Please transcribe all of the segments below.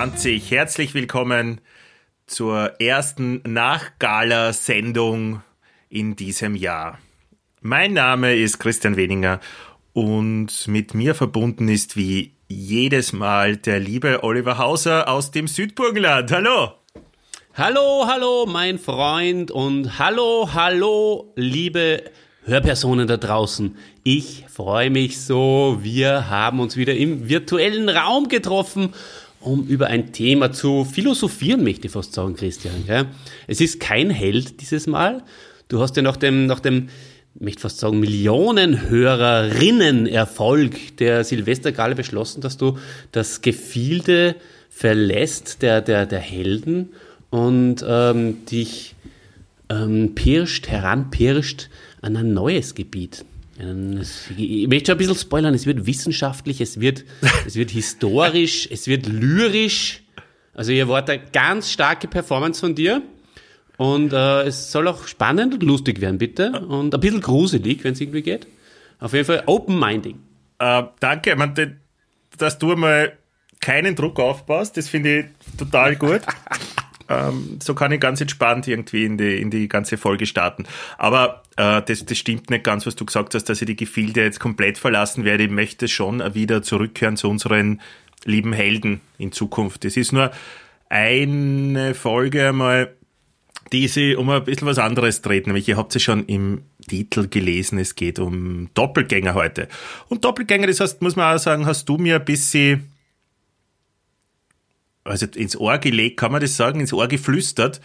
2020. Herzlich willkommen zur ersten Nachgala-Sendung in diesem Jahr. Mein Name ist Christian Weninger und mit mir verbunden ist wie jedes Mal der liebe Oliver Hauser aus dem Südburgenland. Hallo! Hallo, hallo, mein Freund und hallo, hallo, liebe Hörpersonen da draußen. Ich freue mich so. Wir haben uns wieder im virtuellen Raum getroffen, um über ein Thema zu philosophieren, möchte ich fast sagen, Christian. Gell? Es ist kein Held dieses Mal. Du hast ja nach dem, nach dem, ich möchte fast sagen, Millionenhörerinnen-Erfolg der Silvestergale beschlossen, dass du das Gefilde verlässt der, der, der Helden und ähm, dich ähm, pirscht, heranpirscht an ein neues Gebiet. Ich möchte schon ein bisschen spoilern, es wird wissenschaftlich, es wird, es wird historisch, es wird lyrisch. Also ihr wart eine ganz starke Performance von dir. Und äh, es soll auch spannend und lustig werden, bitte. Und ein bisschen gruselig, wenn es irgendwie geht. Auf jeden Fall open-minding. Äh, danke, ich meine, dass du mal keinen Druck aufbaust, das finde ich total gut. Ähm, so kann ich ganz entspannt irgendwie in die, in die ganze Folge starten. Aber äh, das, das stimmt nicht ganz, was du gesagt hast, dass ich die Gefilde jetzt komplett verlassen werde. Ich möchte schon wieder zurückkehren zu unseren lieben Helden in Zukunft. Es ist nur eine Folge einmal, die sie um ein bisschen was anderes dreht. Nämlich, ihr habt es schon im Titel gelesen, es geht um Doppelgänger heute. Und Doppelgänger, das heißt, muss man auch sagen, hast du mir ein bisschen also ins Ohr gelegt, kann man das sagen, ins Ohr geflüstert.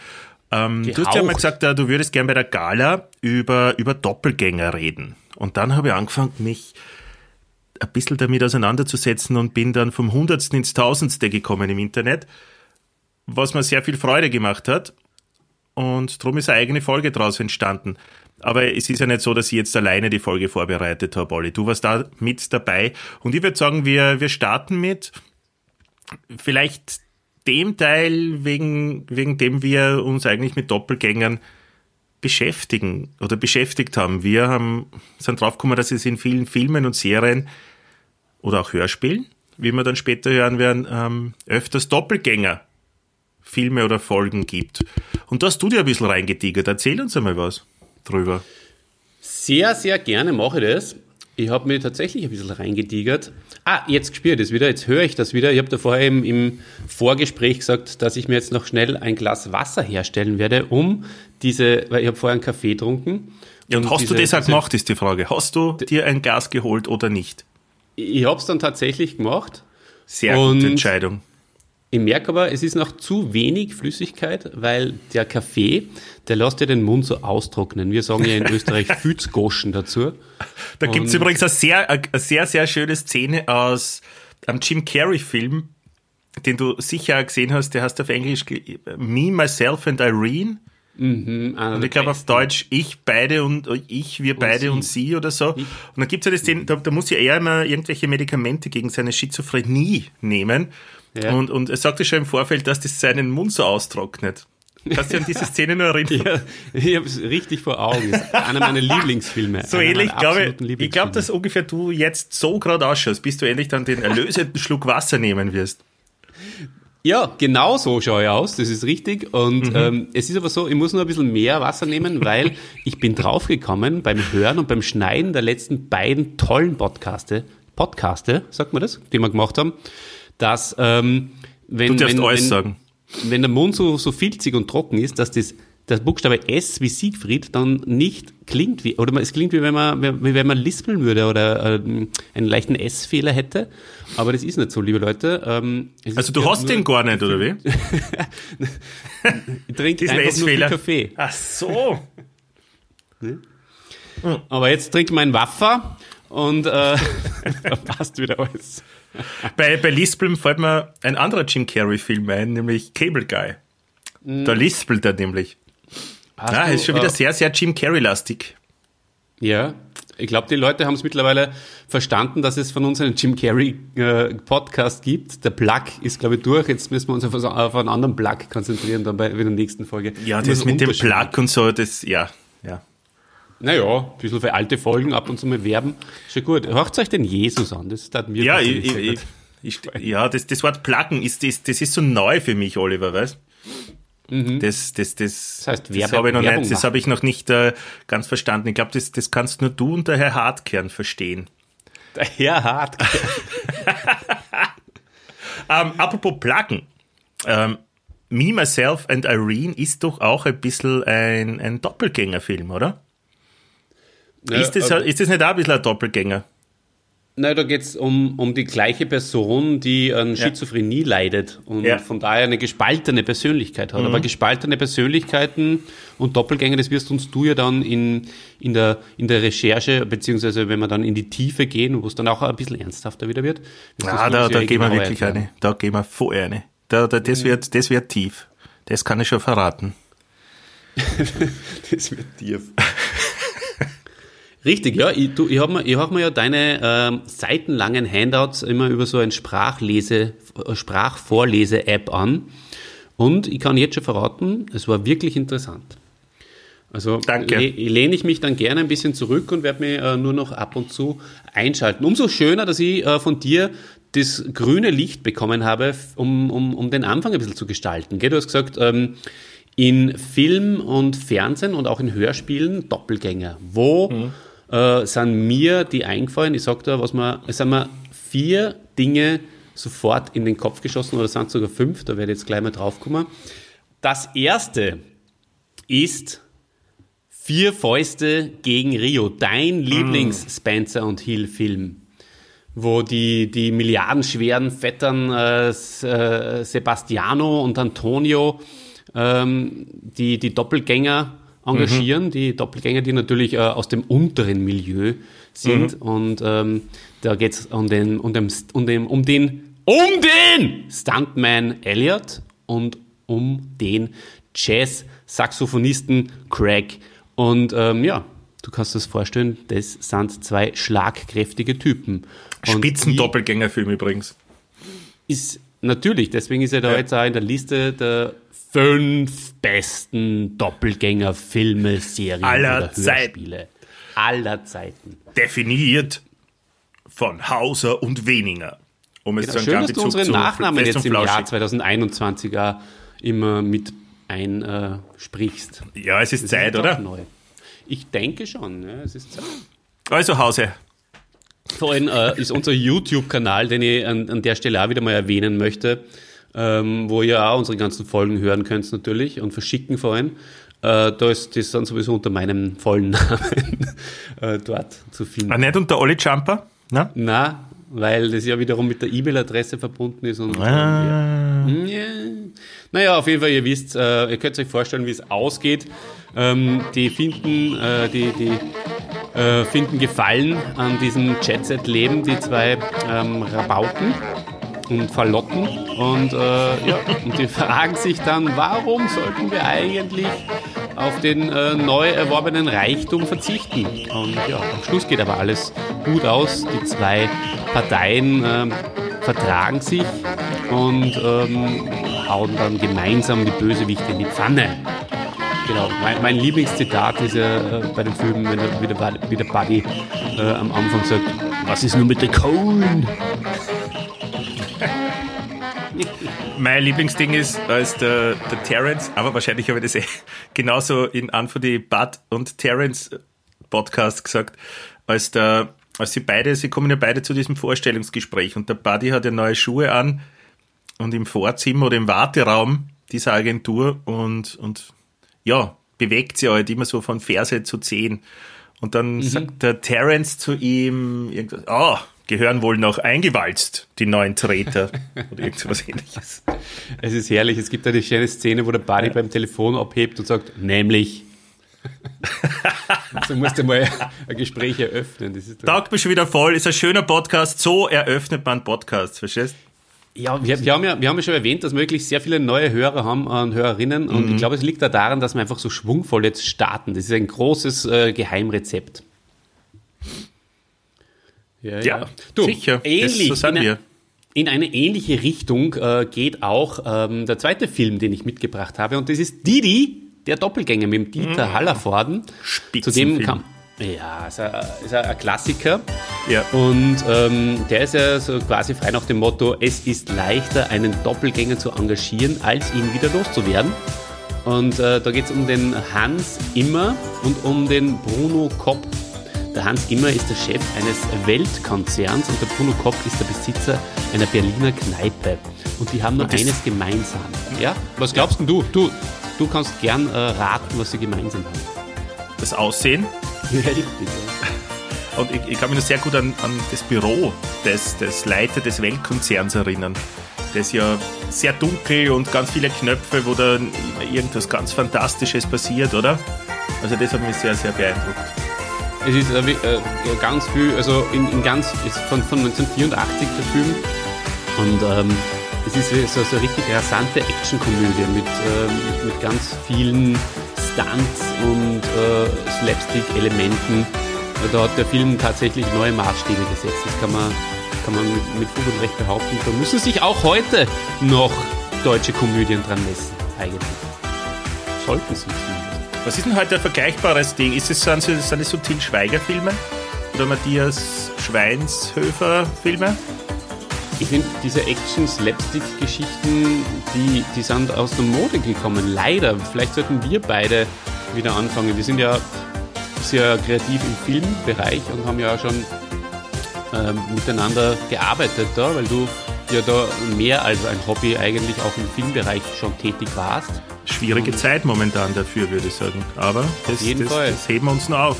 Ähm, du hast ja mal gesagt, äh, du würdest gern bei der Gala über, über Doppelgänger reden. Und dann habe ich angefangen, mich ein bisschen damit auseinanderzusetzen und bin dann vom Hundertsten ins Tausendste gekommen im Internet, was mir sehr viel Freude gemacht hat. Und darum ist eine eigene Folge daraus entstanden. Aber es ist ja nicht so, dass ich jetzt alleine die Folge vorbereitet habe, Olli. Du warst da mit dabei. Und ich würde sagen, wir, wir starten mit vielleicht dem Teil, wegen, wegen dem wir uns eigentlich mit Doppelgängern beschäftigen oder beschäftigt haben. Wir haben, sind draufgekommen, dass es in vielen Filmen und Serien oder auch Hörspielen, wie wir dann später hören werden, ähm, öfters Doppelgänger Filme oder Folgen gibt. Und da hast du dir ein bisschen reingetigert. Erzähl uns einmal was drüber. Sehr, sehr gerne mache ich das. Ich habe mir tatsächlich ein bisschen reingetigert. Ah, jetzt spüre ich das wieder, jetzt höre ich das wieder. Ich habe da vorher im, im, Vorgespräch gesagt, dass ich mir jetzt noch schnell ein Glas Wasser herstellen werde, um diese, weil ich habe vorher einen Kaffee getrunken. Ja, und, und hast diese, du das auch gemacht, ist die Frage. Hast du dir ein Glas geholt oder nicht? Ich habe es dann tatsächlich gemacht. Sehr gute Entscheidung. Ich merke aber, es ist noch zu wenig Flüssigkeit, weil der Kaffee, der lässt ja den Mund so austrocknen. Wir sagen ja in Österreich Fützgoschen dazu. Da gibt es übrigens eine sehr, eine sehr, sehr schöne Szene aus einem Jim Carrey-Film, den du sicher gesehen hast. Der heißt auf Englisch Me, Myself and Irene. Mhm, und ich glaube auf Deutsch ich, beide und ich, wir beide sie. und sie oder so. Ich. Und dann gibt es ja das Szene, da, da muss ja er immer irgendwelche Medikamente gegen seine Schizophrenie nehmen. Ja. Und, und er sagte schon im Vorfeld, dass das seinen Mund so austrocknet. Kannst du an diese Szene nur erinnern? Ja, ich habe es richtig vor Augen. Das ist einer meiner Lieblingsfilme. So ähnlich, glaube ich. Ich glaube, dass ungefähr du jetzt so gerade ausschaust, bis du endlich dann den erlösenden Schluck Wasser nehmen wirst. Ja, genau so schaue ich aus, das ist richtig. Und mhm. ähm, es ist aber so, ich muss nur ein bisschen mehr Wasser nehmen, weil ich bin draufgekommen beim Hören und beim Schneiden der letzten beiden tollen Podcaste, Podcaste, sagt man das, die wir gemacht haben, dass ähm, wenn, wenn, wenn, wenn der Mund so, so filzig und trocken ist, dass das das Buchstabe S wie Siegfried dann nicht klingt wie, oder es klingt wie wenn man, wie wenn man lispeln würde oder äh, einen leichten S-Fehler hätte. Aber das ist nicht so, liebe Leute. Ähm, also du hast den gar nicht, oder wie? ich trinke einfach nur viel Kaffee. Ach so. Aber jetzt trinke ich meinen Waffer und äh, passt wieder alles. bei, bei Lispeln fällt mir ein anderer Jim Carrey-Film ein, nämlich Cable Guy. Mm. Da lispelt er nämlich. Hast ah, du, ist schon wieder äh, sehr, sehr Jim Carrey-lastig. Ja, ich glaube, die Leute haben es mittlerweile verstanden, dass es von uns einen Jim Carrey äh, gibt. Der Plug ist, glaube ich, durch. Jetzt müssen wir uns auf, auf einen anderen Plug konzentrieren, dann bei, bei der nächsten Folge. Ja, das mit dem Plug und so, das, ja, ja. Naja, ein bisschen für alte Folgen ab und zu mal werben. Schon gut. Hört euch den Jesus an, das tat mir Ja, ich, ich, ich, ja, das, das Wort Pluggen ist, das, das ist so neu für mich, Oliver, weißt mhm. Das, das, das, das, heißt, das habe ich noch nicht, das habe ich noch nicht äh, ganz verstanden. Ich glaube, das, das kannst nur du und der Herr Hartkern verstehen. Der Herr Hartkern. ähm, apropos Pluggen. Ähm, Me, Myself and Irene ist doch auch ein bisschen ein, ein Doppelgängerfilm, oder? Ja, ist, das, ist das nicht auch ein bisschen ein Doppelgänger? Nein, da geht es um, um die gleiche Person, die an Schizophrenie ja. leidet und ja. von daher eine gespaltene Persönlichkeit hat. Mhm. Aber gespaltene Persönlichkeiten und Doppelgänger, das wirst uns du ja dann in, in, der, in der Recherche, beziehungsweise wenn wir dann in die Tiefe gehen, wo es dann auch ein bisschen ernsthafter wieder wird. Ja, da, da gehen wir wirklich erklären. eine. Da gehen wir vorher eine. Da, da, das, mhm. wird, das wird tief. Das kann ich schon verraten. das wird tief. Richtig, ja. Ich, du, ich habe mir, hab mir ja deine ähm, seitenlangen Handouts immer über so ein Sprachlese, Sprachvorlese-App an. Und ich kann jetzt schon verraten, es war wirklich interessant. Also Danke. Le lehne ich mich dann gerne ein bisschen zurück und werde mir äh, nur noch ab und zu einschalten. Umso schöner, dass ich äh, von dir das grüne Licht bekommen habe, um, um, um den Anfang ein bisschen zu gestalten. Gell? Du hast gesagt, ähm, in Film und Fernsehen und auch in Hörspielen Doppelgänger. Wo mhm äh, sind mir die eingefallen. Ich sage da, was man, es sind mir vier Dinge sofort in den Kopf geschossen oder sind sogar fünf, da werde ich jetzt gleich mal drauf kommen. Das erste ist Vier Fäuste gegen Rio, dein mm. Lieblings-Spencer und Hill-Film, wo die, die milliardenschweren Vettern äh, äh, Sebastiano und Antonio ähm, die, die Doppelgänger engagieren, mhm. die Doppelgänger, die natürlich äh, aus dem unteren Milieu sind. Mhm. Und ähm, da geht es um den, um, den, um, den, um den, um den Stuntman Elliot und um den Jazz-Saxophonisten Craig. Und ähm, ja, du kannst dir das vorstellen, das sind zwei schlagkräftige Typen. Spitzendoppelgängerfilm übrigens. Ist natürlich, deswegen ist er da ja. jetzt auch in der Liste der fünf besten Doppelgänger-Filme, Serien aller oder Hörspiele Zeit. aller Zeiten. Definiert von Hauser und Weninger. Um es genau, schön, dass du unsere Nachnamen jetzt im Jahr 2021er immer mit einsprichst. Äh, ja, es ist das Zeit, ist oder? Neu. Ich denke schon, ja, es ist Zeit. Also Hause. Vor allem äh, ist unser YouTube-Kanal, den ich an, an der Stelle auch wieder mal erwähnen möchte, ähm, wo ihr auch unsere ganzen Folgen hören könnt natürlich und verschicken vor allem. Äh, da ist das dann sowieso unter meinem vollen Namen äh, dort zu finden. Ah, nicht unter Olli Jumper? Na? Na, weil das ja wiederum mit der E-Mail-Adresse verbunden ist. Und, ah. ja. Ja. Naja, auf jeden Fall, ihr wisst, äh, ihr könnt euch vorstellen, wie es ausgeht. Ähm, die finden, äh, die, die äh, finden Gefallen an diesem Jet-Set-Leben, die zwei ähm, Rabauken und Verlotten und, äh, ja, und die fragen sich dann, warum sollten wir eigentlich auf den äh, neu erworbenen Reichtum verzichten? Und ja, am Schluss geht aber alles gut aus. Die zwei Parteien äh, vertragen sich und ähm, hauen dann gemeinsam die Bösewichte in die Pfanne. Genau, mein, mein Lieblingszitat ist ja äh, bei dem Film, wenn der, wie der Buddy äh, am Anfang sagt, was ist nur mit der Kohlen? mein Lieblingsding ist, als der, der Terence, aber wahrscheinlich habe ich das eh genauso in Anfang die Bud und Terence Podcast gesagt, als der, als sie beide, sie kommen ja beide zu diesem Vorstellungsgespräch und der Buddy hat ja neue Schuhe an und im Vorzimmer oder im Warteraum dieser Agentur und, und ja, bewegt sie halt immer so von Ferse zu Zehen. Und dann mhm. sagt der Terence zu ihm irgendwas, oh, gehören wohl noch eingewalzt, die neuen Treter oder irgendwas ähnliches. Es ist herrlich, es gibt eine schöne Szene, wo der Buddy ja. beim Telefon abhebt und sagt, nämlich. so musst du mal ein Gespräch eröffnen. Das ist Tag bist schon wieder voll, ist ein schöner Podcast, so eröffnet man Podcasts, verstehst ja, wir, wir, haben ja, wir haben ja schon erwähnt, dass wir wirklich sehr viele neue Hörer haben und Hörerinnen. Und mhm. ich glaube, es liegt da daran, dass wir einfach so schwungvoll jetzt starten. Das ist ein großes äh, Geheimrezept. Ja, ja. Du, sicher. Ähnlich, das, so sind wir. In eine ähnliche Richtung äh, geht auch ähm, der zweite Film, den ich mitgebracht habe. Und das ist Didi, der Doppelgänger mit dem Dieter mhm. Hallervorden. Zudem kam. Ja, ist ein, ist ein Klassiker. Ja. Und ähm, der ist ja so quasi frei nach dem Motto, es ist leichter, einen Doppelgänger zu engagieren, als ihn wieder loszuwerden. Und äh, da geht es um den Hans Immer und um den Bruno Kopp. Der Hans Immer ist der Chef eines Weltkonzerns und der Bruno Kopp ist der Besitzer einer Berliner Kneipe. Und die haben nur eines gemeinsam. Ja? Was glaubst ja. du? du? Du kannst gern äh, raten, was sie gemeinsam haben. Das Aussehen? Ja, richtig. Und ich, ich, kann mich noch sehr gut an, an das Büro des, des Leiter des Weltkonzerns erinnern. Das ja sehr dunkel und ganz viele Knöpfe, wo da irgendwas ganz Fantastisches passiert, oder? Also das hat mich sehr, sehr beeindruckt. Es ist äh, äh ganz viel, also in, in ganz, ist von, von 1984 der Film und ähm, es ist so, so eine richtig rasante Actionkomödie mit, äh, mit, mit ganz vielen Stunts und äh, Slapstick-Elementen. Da hat der Film tatsächlich neue Maßstäbe gesetzt. Das kann man kann man mit, mit Fug und Recht behaupten. Da müssen sich auch heute noch deutsche Komödien dran messen, eigentlich. Sollten sie. Was ist denn heute ein vergleichbares Ding? Ist es, sind, es, sind es so Til Schweiger-Filme? Oder Matthias Schweinshöfer-Filme? Ich finde, diese Action-Slapstick-Geschichten, die, die sind aus der Mode gekommen. Leider. Vielleicht sollten wir beide wieder anfangen. Wir sind ja sehr kreativ im Filmbereich und haben ja auch schon äh, miteinander gearbeitet da, weil du ja da mehr als ein Hobby eigentlich auch im Filmbereich schon tätig warst. Schwierige Und Zeit momentan dafür, würde ich sagen. Aber das, das, das heben wir uns noch auf.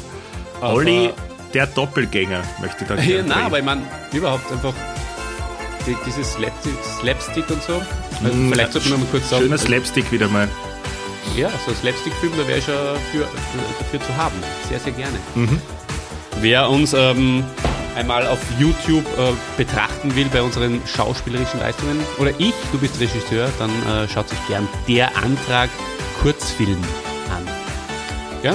Aber Olli, der Doppelgänger, möchte ich da Ja, nein, aber ich meine, überhaupt einfach die, dieses Slapstick, Slapstick und so. Also mm, vielleicht sollte man mal kurz sagen. Schöner Slapstick wieder mal. Ja, so ein Slapstick-Film, da wäre ich ja für, für, dafür zu haben. Sehr, sehr gerne. Mhm. Wer uns ähm, einmal auf YouTube äh, betrachten will bei unseren schauspielerischen Leistungen, oder ich, du bist Regisseur, dann äh, schaut sich gern der Antrag Kurzfilm an. Ja?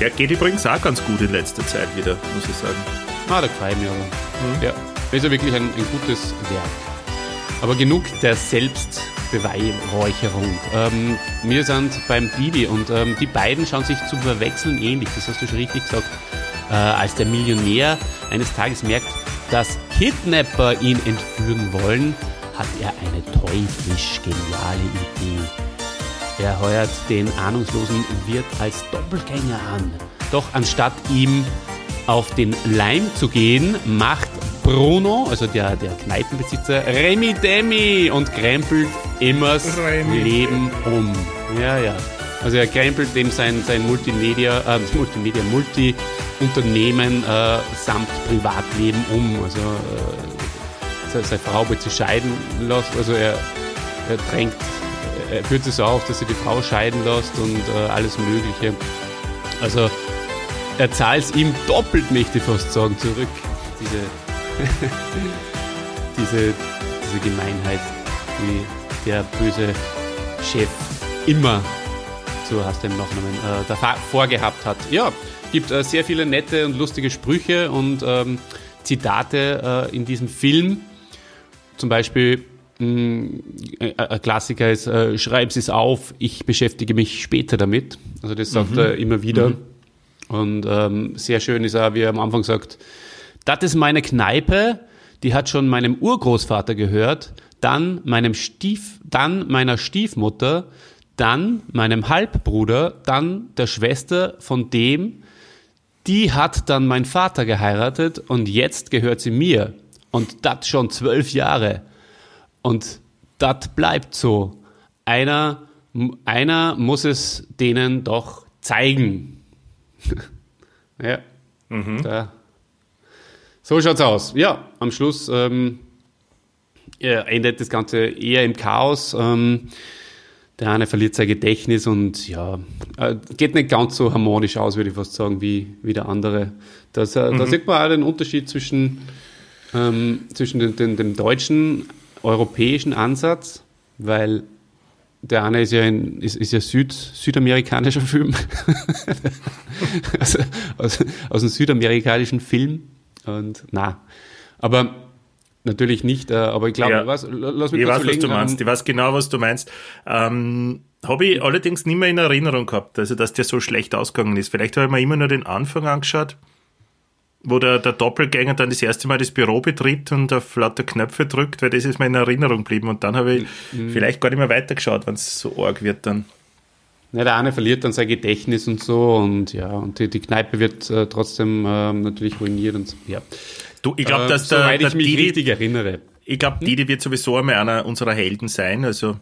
Der geht übrigens auch ganz gut in letzter Zeit wieder, muss ich sagen. Ah, da gefällt mir aber. Mhm. Ja, ist ja wirklich ein, ein gutes Werk. Aber genug der Selbstbeweihräucherung. Ähm, wir sind beim Didi und ähm, die beiden schauen sich zu verwechseln ähnlich, das hast du schon richtig gesagt äh, als der Millionär eines Tages merkt, dass Kidnapper ihn entführen wollen, hat er eine teuflisch geniale Idee. Er heuert den ahnungslosen Wirt als Doppelgänger an. Doch anstatt ihm auf den Leim zu gehen, macht Bruno, also der, der Kneipenbesitzer, Remi Demi und krempelt Immers Leben um. Ja, ja. Also er krempelt dem sein, sein Multimedia, äh, Multimedia, Multi-Unternehmen äh, samt Privatleben um. Also äh, seine Frau wird sich scheiden lassen, also er, er drängt, er führt es auf, dass er die Frau scheiden lässt und äh, alles Mögliche. Also er zahlt es ihm doppelt, möchte ich fast sagen, zurück. Diese, diese, diese Gemeinheit, die der böse Chef immer so hast du den Nachnamen, äh, davor vorgehabt hat. Ja, gibt äh, sehr viele nette und lustige Sprüche und ähm, Zitate äh, in diesem Film. Zum Beispiel mh, äh, ein Klassiker ist, äh, schreib es auf, ich beschäftige mich später damit. Also das sagt mhm. er immer wieder. Mhm. Und ähm, sehr schön ist auch, wie er am Anfang sagt, das ist meine Kneipe, die hat schon meinem Urgroßvater gehört, dann meinem Stief, dann meiner Stiefmutter, dann meinem Halbbruder, dann der Schwester von dem, die hat dann mein Vater geheiratet und jetzt gehört sie mir. Und das schon zwölf Jahre. Und das bleibt so. Einer, einer muss es denen doch zeigen. ja. Mhm. Da. So schaut's aus. Ja, am Schluss ähm, endet das Ganze eher im Chaos. Ähm, der eine verliert sein Gedächtnis und ja, äh, geht nicht ganz so harmonisch aus, würde ich fast sagen, wie, wie der andere. Das, mhm. Da sieht man auch den Unterschied zwischen, ähm, zwischen den, den, dem deutschen, europäischen Ansatz, weil der eine ist ja, ein, ist, ist ja Süd, südamerikanischer Film, also, aus, aus einem südamerikanischen Film und na, aber Natürlich nicht, äh, aber ich glaube, ja. was, lass mich ich weiß, was du meinst. Ich weiß genau, was du meinst. Ähm, habe ich allerdings nicht mehr in Erinnerung gehabt, also dass der so schlecht ausgegangen ist. Vielleicht habe ich mir immer nur den Anfang angeschaut. wo der, der Doppelgänger dann das erste Mal das Büro betritt und auf lauter Knöpfe drückt, weil das ist mir in Erinnerung geblieben. Und dann habe ich mhm. vielleicht gar nicht mehr weitergeschaut, wenn es so arg wird dann. Ja, der eine verliert dann sein Gedächtnis und so und ja, und die, die Kneipe wird äh, trotzdem äh, natürlich ruiniert und so, ja. Du, ich glaube, dass äh, der, der ich mich Didi, richtig erinnere. Ich glaube, hm? Didi wird sowieso einmal einer unserer Helden sein. Also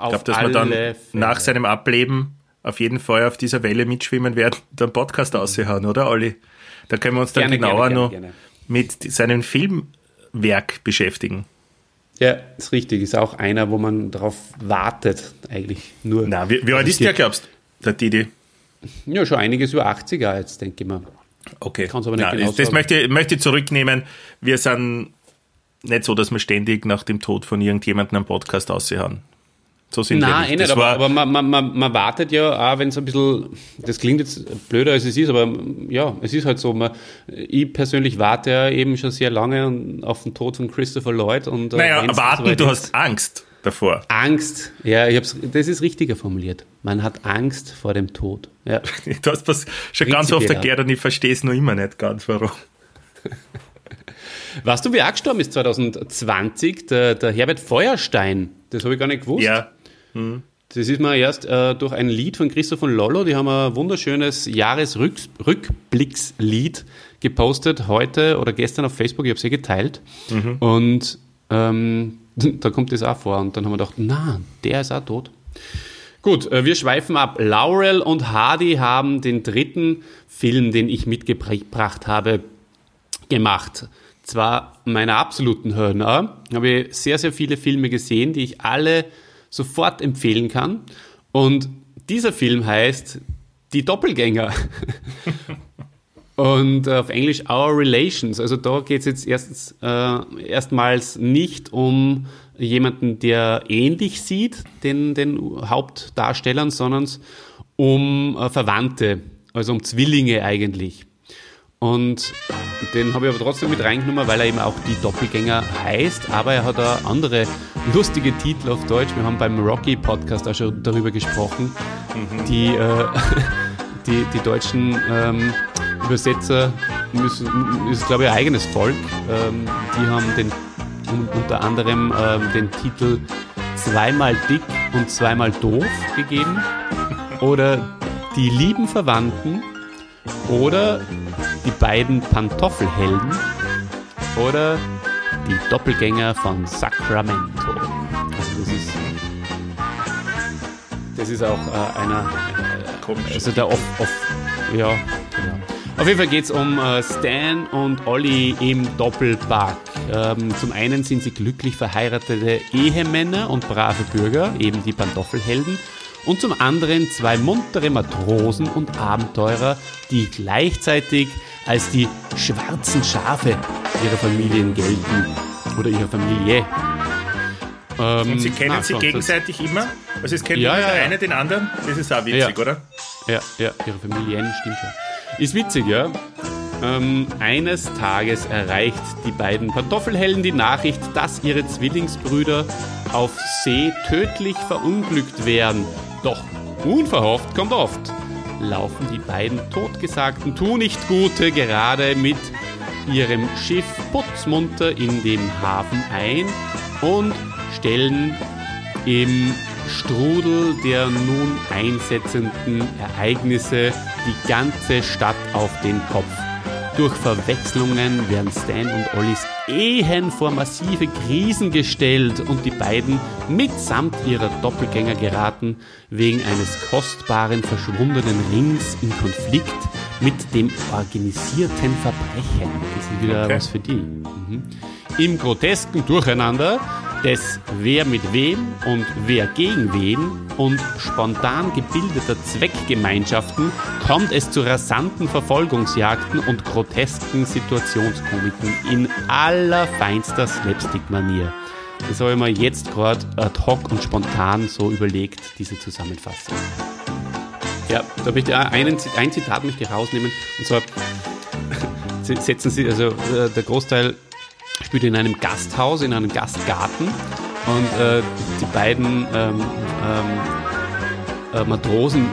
ich glaube, dass wir dann Fälle. nach seinem Ableben auf jeden Fall auf dieser Welle mitschwimmen werden, den Podcast mhm. aushauen, oder Olli? Da können wir uns dann gerne, genauer gerne, gerne, noch mit seinem Filmwerk beschäftigen. Ja, ist richtig. Ist auch einer, wo man darauf wartet, eigentlich nur. Na, wie, wie alt ist der, glaubst du, der Didi? Ja, schon einiges über 80er jetzt, denke ich mal. Okay. Kann's aber nicht ja, genau das möchte, möchte ich zurücknehmen. Wir sind nicht so, dass wir ständig nach dem Tod von irgendjemandem einen Podcast aussehen. So sind Nein, wir nicht. Eh nicht aber, aber man, man, man, man, wartet ja auch, wenn es ein bisschen, das klingt jetzt blöder als es ist, aber ja, es ist halt so. Man, ich persönlich warte ja eben schon sehr lange auf den Tod von Christopher Lloyd. Und, äh, naja, warten, so du hast Angst davor. Angst, ja, ich hab's, das ist richtiger formuliert. Man hat Angst vor dem Tod. Ja. du hast das schon ganz oft erklärt und ich verstehe es noch immer nicht ganz, warum. Weißt du, wer auch gestorben ist 2020? Der, der Herbert Feuerstein. Das habe ich gar nicht gewusst. Ja. Hm. Das ist mir erst äh, durch ein Lied von Christoph von Lollo, die haben ein wunderschönes Jahresrückblickslied gepostet, heute oder gestern auf Facebook, ich habe es eh geteilt. Mhm. Und ähm, da kommt das auch vor. Und dann haben wir gedacht, na, der ist auch tot. Gut, äh, wir schweifen ab. Laurel und Hardy haben den dritten Film, den ich mitgebracht habe, gemacht. Zwar meiner absoluten Hörner, habe ich sehr, sehr viele Filme gesehen, die ich alle sofort empfehlen kann. Und dieser Film heißt Die Doppelgänger. Und auf Englisch Our Relations. Also da geht es jetzt erstens, äh, erstmals nicht um jemanden, der ähnlich sieht, den, den Hauptdarstellern, sondern um äh, Verwandte, also um Zwillinge eigentlich. Und den habe ich aber trotzdem mit reingenommen, weil er eben auch die Doppelgänger heißt, aber er hat auch andere lustige Titel auf Deutsch. Wir haben beim Rocky Podcast auch schon darüber gesprochen. Mhm. Die, äh, die, die deutschen ähm, Übersetzer müssen, ist glaube ich ein eigenes Volk. Ähm, die haben den unter anderem ähm, den Titel Zweimal dick und zweimal doof gegeben. Oder Die lieben Verwandten. Oder die beiden Pantoffelhelden oder die Doppelgänger von Sacramento. Also das ist, das ist auch äh, einer, äh, also der off, off, ja, genau. Auf jeden Fall geht es um äh, Stan und Olli im Doppelpack. Ähm, zum einen sind sie glücklich verheiratete Ehemänner und brave Bürger, eben die Pantoffelhelden und zum anderen zwei muntere Matrosen und Abenteurer, die gleichzeitig als die schwarzen Schafe ihrer Familien gelten oder ihrer Familie. Ähm, und sie kennen na, sich gegenseitig immer? Also es kennt ja, ja, der ja. eine den anderen? Das ist auch witzig, oder? Ja, ja, ihre Familien, stimmt schon. Ist witzig, ja. Ähm, eines Tages erreicht die beiden Pantoffelhelden die Nachricht, dass ihre Zwillingsbrüder auf See tödlich verunglückt werden. Doch unverhofft kommt oft laufen die beiden totgesagten Tu-nicht-Gute gerade mit ihrem Schiff putzmunter in den Hafen ein und stellen im Strudel der nun einsetzenden Ereignisse die ganze Stadt auf den Kopf. Durch Verwechslungen werden Stan und Ollis Ehen vor massive Krisen gestellt und die beiden mitsamt ihrer Doppelgänger geraten wegen eines kostbaren verschwundenen Rings in Konflikt mit dem organisierten Verbrechen. Das ist wieder okay. was für die. Mhm. Im grotesken Durcheinander des Wer mit wem und wer gegen wen und spontan gebildeter Zweckgemeinschaften kommt es zu rasanten Verfolgungsjagden und grotesken Situationskomiken in allerfeinster Slapstick-Manier. Das habe ich mir jetzt gerade ad hoc und spontan so überlegt, diese Zusammenfassung. Ja, da möchte ich einen, ein Zitat möchte ich rausnehmen und zwar setzen Sie, also äh, der Großteil spielt in einem Gasthaus, in einem Gastgarten und äh, die beiden ähm, ähm, äh, Matrosen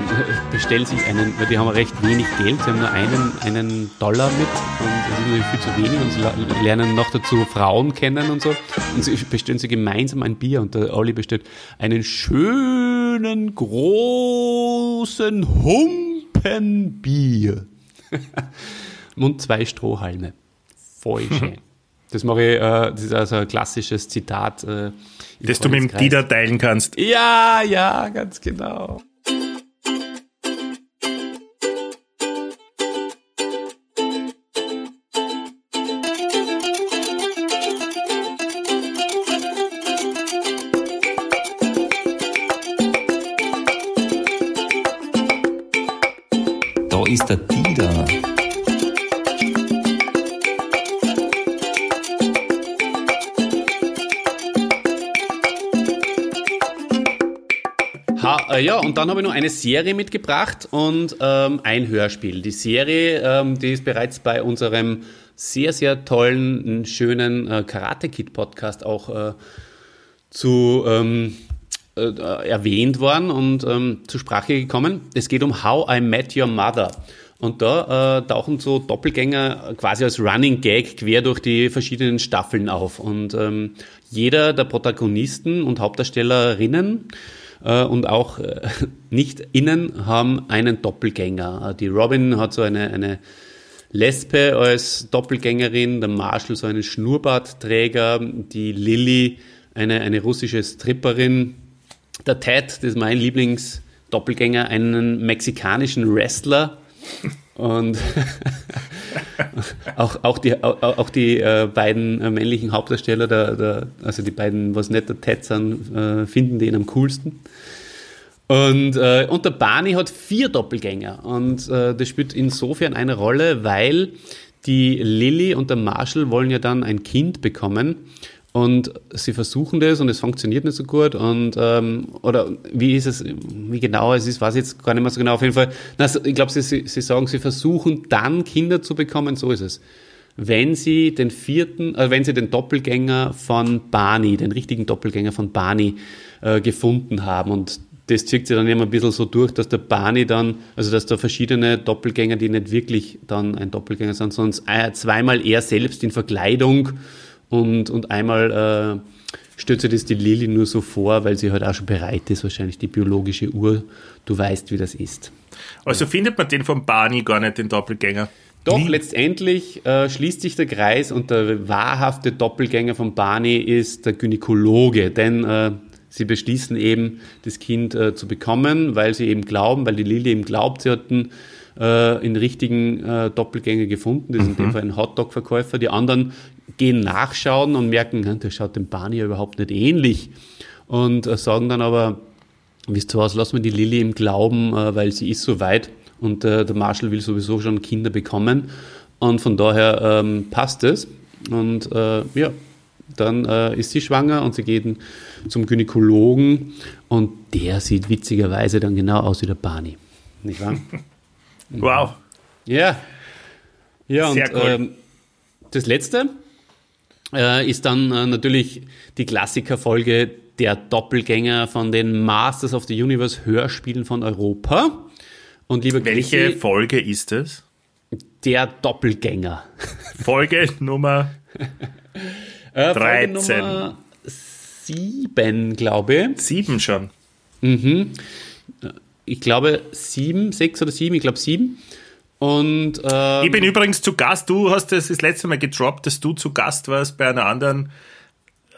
bestellen sich einen, weil die haben recht wenig Geld, sie haben nur einen, einen Dollar mit und das ist natürlich viel zu wenig und sie lernen noch dazu Frauen kennen und so und sie bestellen sie gemeinsam ein Bier und der Olli bestellt einen schönen, großen Humpenbier und zwei Strohhalme. Voll schön. Das mache ich, äh, das ist also ein klassisches Zitat. Äh, das du mit dem Dieter teilen kannst. Ja, ja, ganz genau. Äh, ja, und dann habe ich noch eine Serie mitgebracht und ähm, ein Hörspiel. Die Serie, ähm, die ist bereits bei unserem sehr, sehr tollen, schönen äh, Karate Kid Podcast auch äh, zu ähm, äh, erwähnt worden und ähm, zur Sprache gekommen. Es geht um How I Met Your Mother. Und da äh, tauchen so Doppelgänger quasi als Running Gag quer durch die verschiedenen Staffeln auf. Und ähm, jeder der Protagonisten und Hauptdarstellerinnen und auch äh, nicht innen haben einen Doppelgänger. Die Robin hat so eine, eine Lesbe als Doppelgängerin, der Marshall so einen Schnurrbartträger, die Lilly eine, eine russische Stripperin, der Ted, das ist mein Lieblingsdoppelgänger, einen mexikanischen Wrestler und auch, auch die, auch, auch die äh, beiden äh, männlichen Hauptdarsteller, der, der, also die beiden, was nicht der Ted sind, äh, finden den am coolsten. Und, äh, und der Barney hat vier Doppelgänger. Und äh, das spielt insofern eine Rolle, weil die Lilly und der Marshall wollen ja dann ein Kind bekommen. Und sie versuchen das und es funktioniert nicht so gut. Und ähm, oder wie ist es, wie genau es ist, weiß ich jetzt gar nicht mehr so genau. Auf jeden Fall, na, ich glaube, sie, sie, sie sagen, sie versuchen dann Kinder zu bekommen, so ist es. Wenn sie den vierten, äh, wenn sie den Doppelgänger von Barney, den richtigen Doppelgänger von Barney äh, gefunden haben. Und das zieht sich dann immer ein bisschen so durch, dass der Barney dann, also dass da verschiedene Doppelgänger, die nicht wirklich dann ein Doppelgänger sind, sondern zweimal er selbst in Verkleidung und, und einmal äh, stellt sich das die Lilly nur so vor, weil sie halt auch schon bereit ist, wahrscheinlich die biologische Uhr. Du weißt, wie das ist. Also findet man den von Barney gar nicht, den Doppelgänger? Doch, Nie. letztendlich äh, schließt sich der Kreis und der wahrhafte Doppelgänger von Barney ist der Gynäkologe, denn äh, sie beschließen eben, das Kind äh, zu bekommen, weil sie eben glauben, weil die Lilly eben glaubt, sie hatten äh, einen richtigen äh, Doppelgänger gefunden, das ist mhm. in dem mhm. Fall ein Hotdog-Verkäufer. Die anderen gehen nachschauen und merken, der schaut dem Barney überhaupt nicht ähnlich. Und äh, sagen dann aber, wisst ihr was, lassen wir die Lilly im Glauben, äh, weil sie ist so weit und äh, der Marshall will sowieso schon Kinder bekommen. Und von daher ähm, passt es. Und äh, ja, dann äh, ist sie schwanger und sie geht zum Gynäkologen und der sieht witzigerweise dann genau aus wie der Barney. Nicht wahr? wow. Ja. Ja, Sehr und cool. ähm, das letzte, äh, ist dann äh, natürlich die Klassikerfolge der Doppelgänger von den Masters of the Universe Hörspielen von Europa. Und lieber Welche Christi, Folge ist es? Der Doppelgänger. Folge Nummer äh, 13. Folge Nummer 7, glaube ich. 7 schon. Mhm. Ich glaube 7, 6 oder 7, ich glaube 7. Und, ähm, ich bin übrigens zu Gast. Du hast das, das letzte Mal gedroppt, dass du zu Gast warst bei einer anderen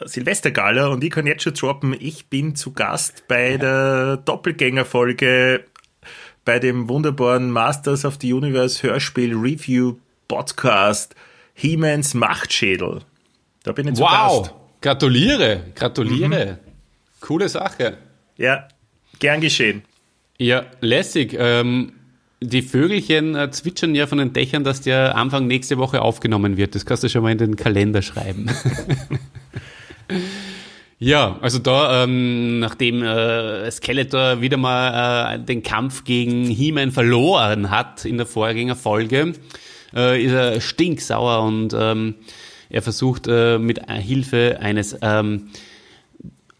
Silvestergala und ich kann jetzt schon droppen, ich bin zu Gast bei der Doppelgängerfolge bei dem wunderbaren Masters of the Universe Hörspiel Review Podcast He-Mans Machtschädel. Da bin ich zu wow. Gast. Gratuliere, gratuliere. Mhm. Coole Sache. Ja, gern geschehen. Ja, lässig. Ähm, die Vögelchen äh, zwitschern ja von den Dächern, dass der Anfang nächste Woche aufgenommen wird. Das kannst du schon mal in den Kalender schreiben. ja, also da, ähm, nachdem äh, Skeletor wieder mal äh, den Kampf gegen He-Man verloren hat in der Vorgängerfolge, äh, ist er stinksauer und ähm, er versucht äh, mit Hilfe eines ähm,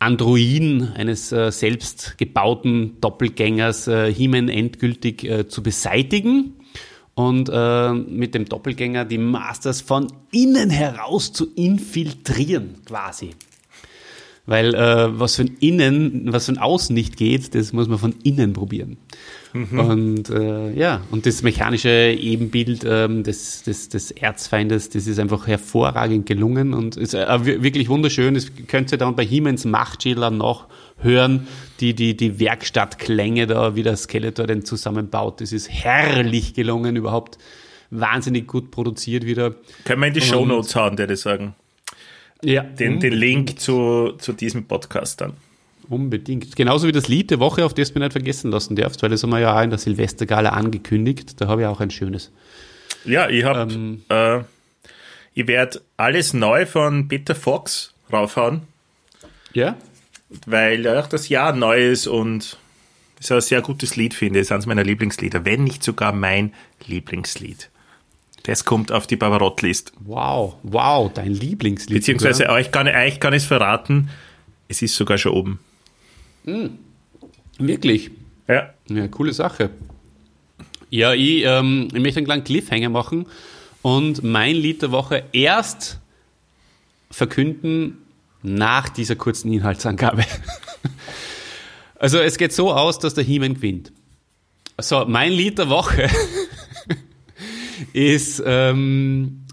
Androiden, eines äh, selbst gebauten Doppelgängers äh, He-Man endgültig äh, zu beseitigen und äh, mit dem Doppelgänger die Masters von innen heraus zu infiltrieren, quasi. Weil äh, was von innen, was von außen nicht geht, das muss man von innen probieren. Mhm. Und äh, ja, und das mechanische Ebenbild ähm, des, des, des Erzfeindes, das ist einfach hervorragend gelungen und ist äh, wirklich wunderschön. Das könnt ihr dann bei Hiemens Machtschädler noch hören, die, die, die Werkstattklänge da, wie der Skeletor den zusammenbaut. Das ist herrlich gelungen, überhaupt wahnsinnig gut produziert wieder. Können wir in die Show Notes hauen, der das sagen? Ja. Den, den Link zu, zu diesem Podcast dann. Unbedingt. Genauso wie das Lied der Woche, auf das du mir nicht vergessen lassen darfst, weil das haben wir ja auch in der Silvestergala angekündigt. Da habe ich auch ein schönes. Ja, ich habe, ähm, äh, ich werde alles neu von Peter Fox raufhauen. Ja. Weil auch das Jahr neu ist und es ist ein sehr gutes Lied, finde ich. Es ist eines meiner Lieblingslieder, wenn nicht sogar mein Lieblingslied. Das kommt auf die Barbarott-List. Wow, wow, dein Lieblingslied. Beziehungsweise euch kann, euch kann ich es verraten, es ist sogar schon oben. Mhm. Wirklich? Ja. Ja, coole Sache. Ja, ich, ähm, ich möchte einen kleinen Cliffhanger machen und mein Lied der Woche erst verkünden nach dieser kurzen Inhaltsangabe. also es geht so aus, dass der Hiemen gewinnt. So, mein Lied der Woche ist ähm,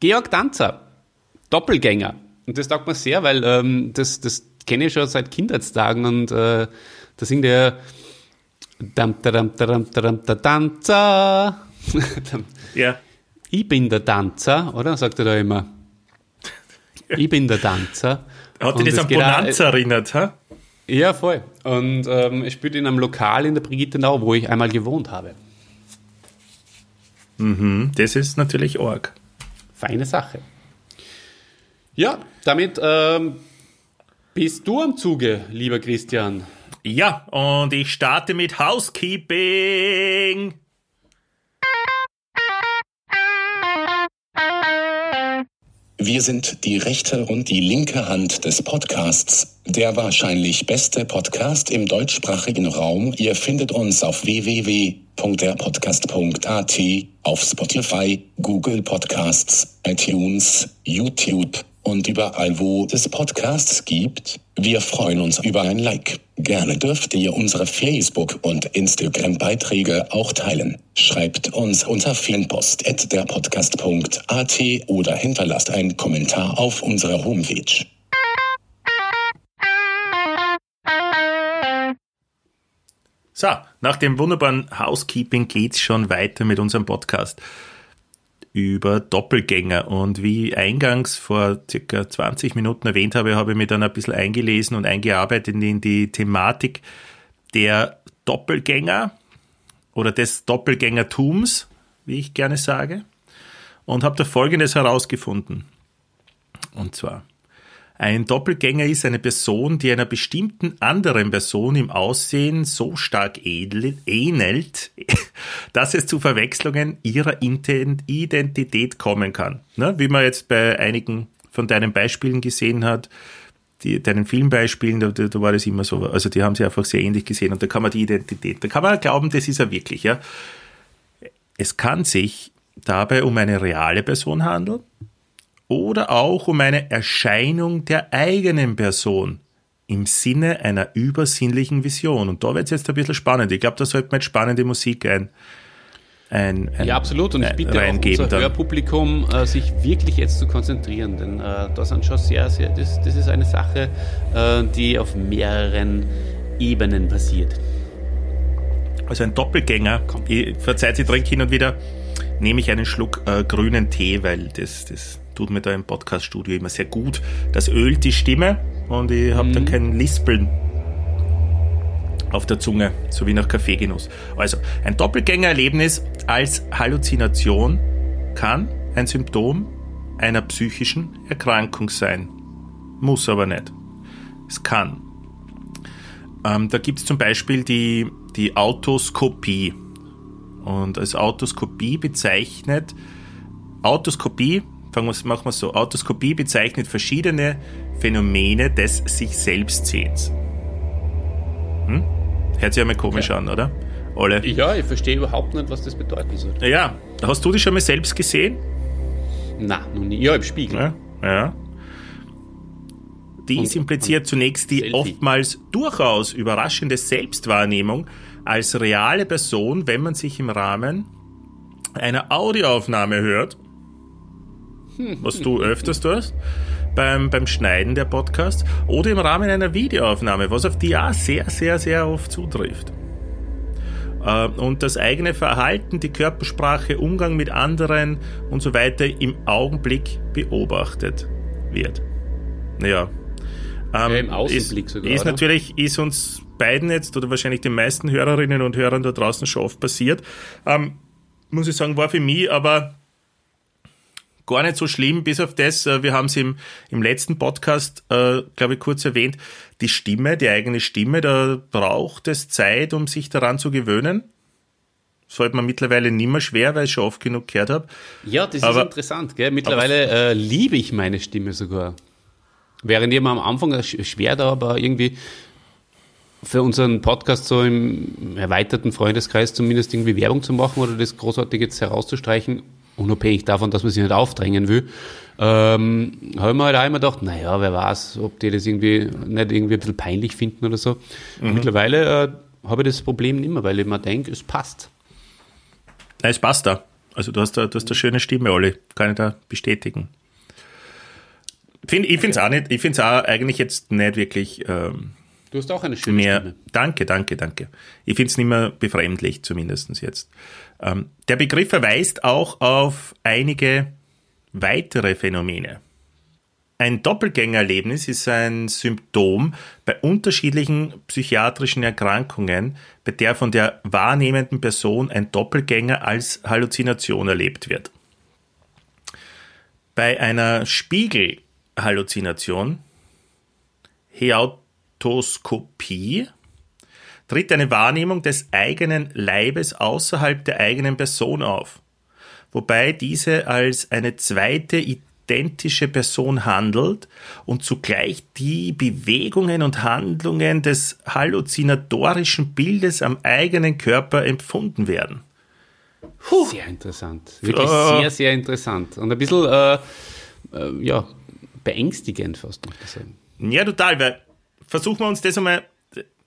Georg Danzer, Doppelgänger. Und das taugt mir sehr, weil ähm, das, das kenne ich schon seit Kindheitstagen und äh, da singt er Dam, dam, dam, dam, Tanzer. ja. Ich bin der Tanzer, oder? Sagt er da immer. Ich bin der Tanzer. Hat dich das an Bonanza auch, erinnert, ha? Ja, voll. Und ähm, er spielt in einem Lokal in der Brigittenau, wo ich einmal gewohnt habe. Mhm, das ist natürlich arg. Feine Sache. Ja, damit ähm, bist du am Zuge, lieber Christian? Ja, und ich starte mit Housekeeping. Wir sind die rechte und die linke Hand des Podcasts, der wahrscheinlich beste Podcast im deutschsprachigen Raum. Ihr findet uns auf www.derpodcast.at, auf Spotify, Google Podcasts, iTunes, YouTube und überall, wo es Podcasts gibt. Wir freuen uns über ein Like. Gerne dürft ihr unsere Facebook- und Instagram-Beiträge auch teilen. Schreibt uns unter filmpost.derpodcast.at oder hinterlasst einen Kommentar auf unserer Homepage. So, nach dem wunderbaren Housekeeping geht's schon weiter mit unserem Podcast über Doppelgänger. Und wie eingangs vor circa 20 Minuten erwähnt habe, habe ich mich dann ein bisschen eingelesen und eingearbeitet in die Thematik der Doppelgänger oder des Doppelgängertums, wie ich gerne sage, und habe da Folgendes herausgefunden. Und zwar, ein Doppelgänger ist eine Person, die einer bestimmten anderen Person im Aussehen so stark ähnelt, dass es zu Verwechslungen ihrer Identität kommen kann. Ne? Wie man jetzt bei einigen von deinen Beispielen gesehen hat, die, deinen Filmbeispielen, da, da war das immer so, also die haben sie einfach sehr ähnlich gesehen und da kann man die Identität, da kann man glauben, das ist er wirklich, ja. Es kann sich dabei um eine reale Person handeln, oder auch um eine Erscheinung der eigenen Person im Sinne einer übersinnlichen Vision. Und da wird es jetzt ein bisschen spannend. Ich glaube, da sollte man jetzt spannende Musik ein, ein, ein Ja, absolut. Und ich bitte auch unser dann. Hörpublikum, äh, sich wirklich jetzt zu konzentrieren, denn äh, da sind schon sehr, sehr, das, das ist eine Sache, äh, die auf mehreren Ebenen passiert. Also ein Doppelgänger. Ich, verzeiht, ich trinke hin und wieder, nehme ich einen Schluck äh, grünen Tee, weil das, das tut mir da im Podcaststudio immer sehr gut. Das ölt die Stimme und ich habe mhm. dann kein Lispeln auf der Zunge, so wie nach Kaffeegenuss. Also, ein Doppelgängererlebnis als Halluzination kann ein Symptom einer psychischen Erkrankung sein. Muss aber nicht. Es kann. Ähm, da gibt es zum Beispiel die, die Autoskopie. Und als Autoskopie bezeichnet, Autoskopie fangen wir, machen wir so. Autoskopie bezeichnet verschiedene Phänomene des sich selbst Sehens. Hm? Hört sich ja mal komisch ja. an, oder? Alle. Ja, ich verstehe überhaupt nicht, was das bedeuten soll. Ja, hast du dich schon mal selbst gesehen? Nein, noch nie. Ja, im Spiegel. Ja. ja. Dies impliziert zunächst die Selfie. oftmals durchaus überraschende Selbstwahrnehmung als reale Person, wenn man sich im Rahmen einer Audioaufnahme hört, was du öfters tust, beim, beim Schneiden der Podcasts, oder im Rahmen einer Videoaufnahme, was auf die auch sehr, sehr, sehr oft zutrifft. Äh, und das eigene Verhalten, die Körpersprache, Umgang mit anderen und so weiter im Augenblick beobachtet wird. Naja. Ähm, ja, im Außenblick ist, sogar. Ist oder? natürlich, ist uns beiden jetzt oder wahrscheinlich den meisten Hörerinnen und Hörern da draußen schon oft passiert. Ähm, muss ich sagen, war für mich aber gar nicht so schlimm, bis auf das, äh, wir haben es im, im letzten Podcast, äh, glaube ich, kurz erwähnt, die Stimme, die eigene Stimme, da braucht es Zeit, um sich daran zu gewöhnen. Das fällt mir mittlerweile nicht mehr schwer, weil ich schon oft genug gehört habe. Ja, das aber, ist interessant. Gell? Mittlerweile äh, liebe ich meine Stimme sogar. Während ich mir am Anfang schwer da, aber irgendwie für unseren Podcast so im erweiterten Freundeskreis zumindest irgendwie Werbung zu machen oder das großartig jetzt herauszustreichen, unabhängig davon, dass man sich nicht aufdrängen will, ähm, habe ich mir halt auch immer gedacht, naja, wer weiß, ob die das irgendwie nicht irgendwie ein bisschen peinlich finden oder so. Mhm. Mittlerweile äh, habe ich das Problem nicht mehr, weil ich mir denke, es passt. Ja, es passt da. Also du hast da, du hast eine schöne Stimme, Olli. Kann ich da bestätigen. Find, ich finde es auch nicht, ich finde es auch eigentlich jetzt nicht wirklich. Ähm, du hast auch eine schöne mehr, Stimme. Danke, danke, danke. Ich finde es nicht mehr befremdlich, zumindest jetzt. Ähm, der Begriff verweist auch auf einige weitere Phänomene. Ein Doppelgängererlebnis ist ein Symptom bei unterschiedlichen psychiatrischen Erkrankungen, bei der von der wahrnehmenden Person ein Doppelgänger als Halluzination erlebt wird. Bei einer Spiegelhalluzination, Heautoskopie, tritt eine Wahrnehmung des eigenen Leibes außerhalb der eigenen Person auf, wobei diese als eine zweite identische Person handelt und zugleich die Bewegungen und Handlungen des halluzinatorischen Bildes am eigenen Körper empfunden werden. Puh. Sehr interessant. Wirklich uh. sehr, sehr interessant. Und ein bisschen äh, äh, ja, beängstigend fast, muss ich sagen. Ja, total, weil versuchen wir uns das einmal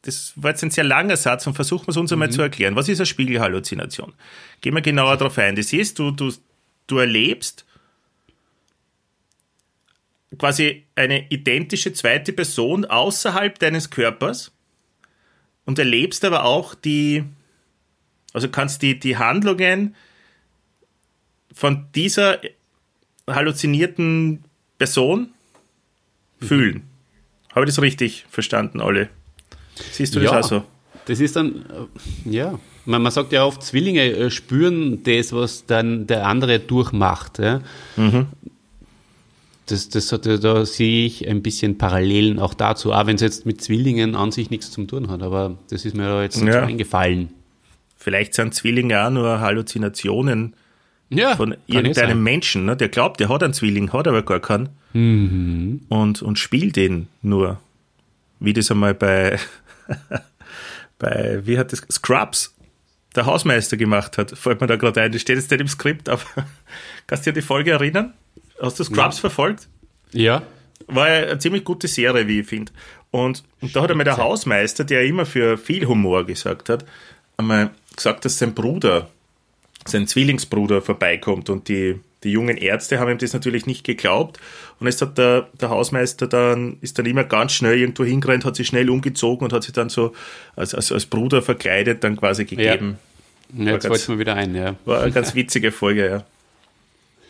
das war jetzt ein sehr langer Satz und versuchen wir es uns einmal mhm. zu erklären. Was ist eine Spiegelhalluzination? Gehen wir genauer darauf ein. Das ist, du, du, du erlebst quasi eine identische zweite Person außerhalb deines Körpers und erlebst aber auch die, also kannst die, die Handlungen von dieser halluzinierten Person mhm. fühlen. Habe ich das richtig verstanden, Olli? Siehst du das ja, auch so? Das ist dann, äh, ja, man, man sagt ja oft, Zwillinge äh, spüren das, was dann der andere durchmacht. Ja? Mhm. Das, das hat, da sehe ich ein bisschen Parallelen auch dazu, auch wenn es jetzt mit Zwillingen an sich nichts zu tun hat, aber das ist mir da jetzt ja. eingefallen. Vielleicht sind Zwillinge auch nur Halluzinationen ja, von irgendeinem Menschen, ne? der glaubt, der hat einen Zwilling, hat aber gar keinen mhm. und, und spielt den nur. Wie das einmal bei bei, wie hat das, Scrubs, der Hausmeister gemacht hat, fällt mir da gerade ein. Das steht jetzt nicht im Skript, aber kannst du dir die Folge erinnern? Hast du Scrubs ja. verfolgt? Ja. War eine ziemlich gute Serie, wie ich finde. Und, und da hat einmal der Hausmeister, der immer für viel Humor gesagt hat, einmal gesagt, dass sein Bruder, sein Zwillingsbruder vorbeikommt und die die jungen Ärzte haben ihm das natürlich nicht geglaubt. Und jetzt hat der, der Hausmeister dann, ist dann immer ganz schnell irgendwo hingerannt, hat sich schnell umgezogen und hat sich dann so als, als, als Bruder verkleidet dann quasi gegeben. Ja. Jetzt fällt mir wieder ein, ja. War eine ganz witzige Folge, ja.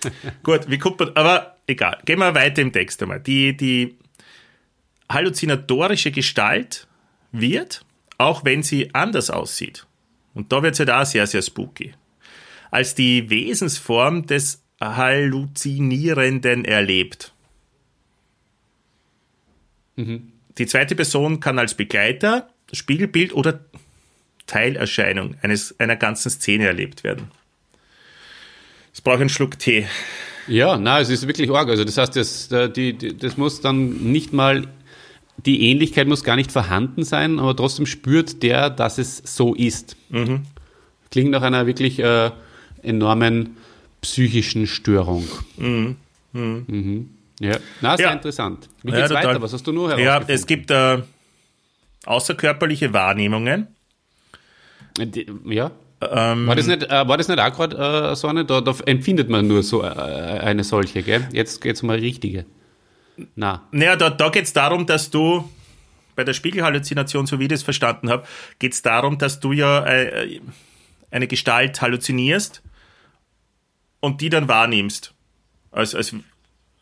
Gut, wie guckt man, aber egal. Gehen wir weiter im Text einmal. Die, die halluzinatorische Gestalt wird, auch wenn sie anders aussieht, und da wird es halt auch sehr, sehr spooky, als die Wesensform des Halluzinierenden erlebt. Mhm. Die zweite Person kann als Begleiter, Spiegelbild oder Teilerscheinung eines, einer ganzen Szene erlebt werden. Brauche ich einen Schluck Tee. Ja, na, es ist wirklich arg. Also das heißt, das, die, die, das muss dann nicht mal, die Ähnlichkeit muss gar nicht vorhanden sein, aber trotzdem spürt der, dass es so ist. Mhm. Klingt nach einer wirklich äh, enormen psychischen Störung. Mhm. Mhm. mhm. Ja, na, sehr ja. interessant. Wie geht's ja, weiter? Was hast du nur herausgefunden? Ja, es gibt äh, außerkörperliche Wahrnehmungen. Ja. Ähm, war, das nicht, äh, war das nicht auch gerade äh, so eine? Da, da, empfindet man nur so äh, eine solche, gell? Jetzt geht es um eine richtige. Na. Naja, da, da geht es darum, dass du bei der Spiegelhalluzination, so wie ich das verstanden habe, geht es darum, dass du ja äh, eine Gestalt halluzinierst und die dann wahrnimmst. Als, als,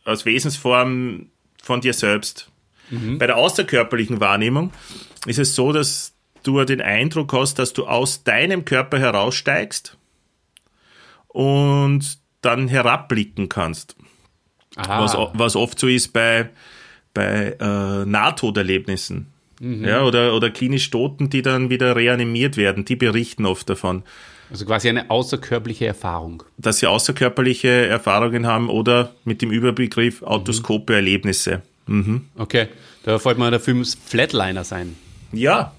als Wesensform von dir selbst. Mhm. Bei der außerkörperlichen Wahrnehmung ist es so, dass du den Eindruck hast, dass du aus deinem Körper heraussteigst und dann herabblicken kannst. Was, was oft so ist bei, bei äh, Nahtoderlebnissen. Mhm. Ja, oder, oder klinisch Toten, die dann wieder reanimiert werden, die berichten oft davon. Also quasi eine außerkörperliche Erfahrung. Dass sie außerkörperliche Erfahrungen haben oder mit dem Überbegriff autoskope Erlebnisse. Mhm. Okay, da fällt mir der Film Flatliner sein. Ja,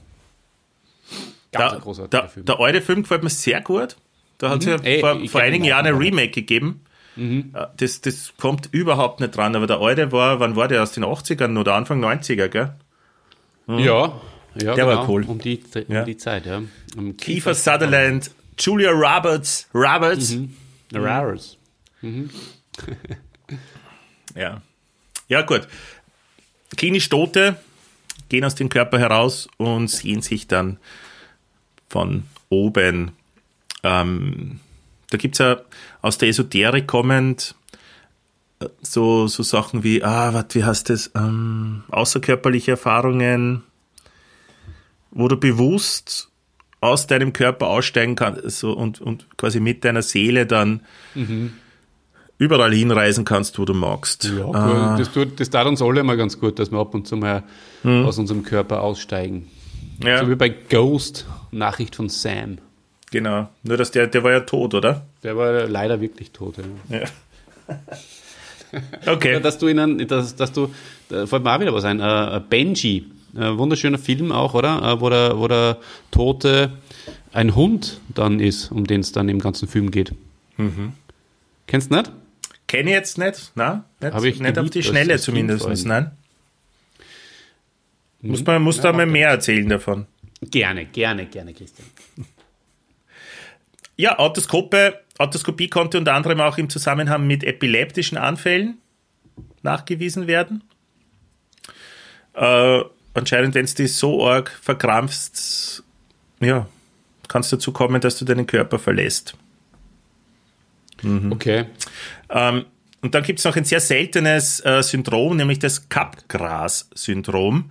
Ganz der, großartiger der, Film. Der alte Film gefällt mir sehr gut. Da hat es mhm. ja Ey, vor, vor einigen Jahren ein Remake gegeben. Mhm. Äh, das, das kommt überhaupt nicht dran, aber der alte war, wann war der? Aus den 80ern oder Anfang 90er, gell? Mhm. Ja, ja, der genau. war cool. Um die, um ja. die Zeit, ja. Um Kiefer, Kiefer Sutherland, Julia Roberts, Roberts. Mhm. mhm. Roberts. Mhm. ja. Ja, gut. Klinisch Tote gehen aus dem Körper heraus und sehen sich dann von oben. Ähm, da gibt es ja aus der Esoterik kommend äh, so, so Sachen wie, ah, was, wie heißt das, ähm, außerkörperliche Erfahrungen, wo du bewusst aus deinem Körper aussteigen kannst so, und, und quasi mit deiner Seele dann mhm. überall hinreisen kannst, wo du magst. Ja, ah. das, tut, das tat uns alle mal ganz gut, dass wir ab und zu mal mhm. aus unserem Körper aussteigen. Ja. So wie bei Ghost, Nachricht von Sam. Genau, nur dass der, der war ja tot, oder? Der war leider wirklich tot, ja. ja. okay. dass du ihnen, dass, dass du, da fällt mir auch wieder was ein, uh, Benji, ein wunderschöner Film auch, oder? Uh, wo, der, wo der Tote ein Hund dann ist, um den es dann im ganzen Film geht. Mhm. Kennst du nicht? Kenne ich jetzt nicht, nein. Nicht, Habe ich nicht auf die Schnelle zumindest, nein. Muss man muss ja, da mal mehr erzählen davon. Gerne, gerne, gerne, Christian. Ja, Autoskope, Autoskopie konnte unter anderem auch im Zusammenhang mit epileptischen Anfällen nachgewiesen werden. Äh, anscheinend, wenn es dich so arg verkrampfst, ja, kann es dazu kommen, dass du deinen Körper verlässt. Mhm. Okay. Ähm, und dann gibt es noch ein sehr seltenes äh, Syndrom, nämlich das Capgras-Syndrom.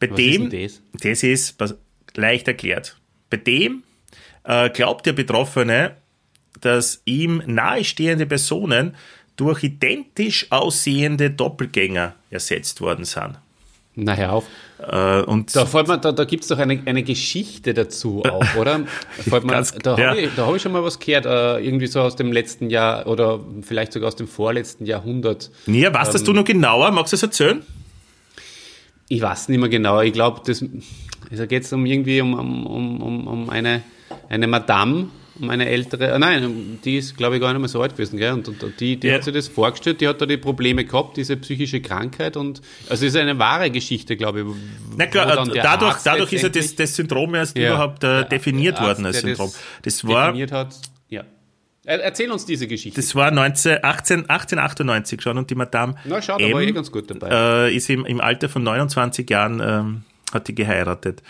Bei Was dem, ist das? das ist leicht erklärt. Bei dem äh, glaubt der Betroffene, dass ihm nahestehende Personen durch identisch aussehende Doppelgänger ersetzt worden sind. Na, hör auf. Äh, und da da, da gibt es doch eine, eine Geschichte dazu auch, oder? man, Ganz, da ja. habe ich, hab ich schon mal was gehört, äh, irgendwie so aus dem letzten Jahr oder vielleicht sogar aus dem vorletzten Jahrhundert. Ja, was ähm, das du noch genauer? Magst du es erzählen? Ich weiß nicht mehr genau. Ich glaube, das also geht es um irgendwie um, um, um, um eine, eine Madame, um eine ältere, äh, nein, die ist, glaube ich, gar nicht mehr so alt gewesen, gell? Und, und die, die ja. hat sich das vorgestellt, die hat da die Probleme gehabt, diese psychische Krankheit und also es ist eine wahre Geschichte, glaube ich. Na klar, dadurch, dadurch ist ja das, das Syndrom erst ja. überhaupt äh, definiert Arzt, worden als Syndrom. Das, das war. Definiert hat, ja. Erzähl uns diese Geschichte. Das war 19, 18, 1898 schon und die Madame Na, schau, da M, war eh ganz gut dabei. Äh, ist im, im Alter von 29 Jahren ähm, hat die geheiratet.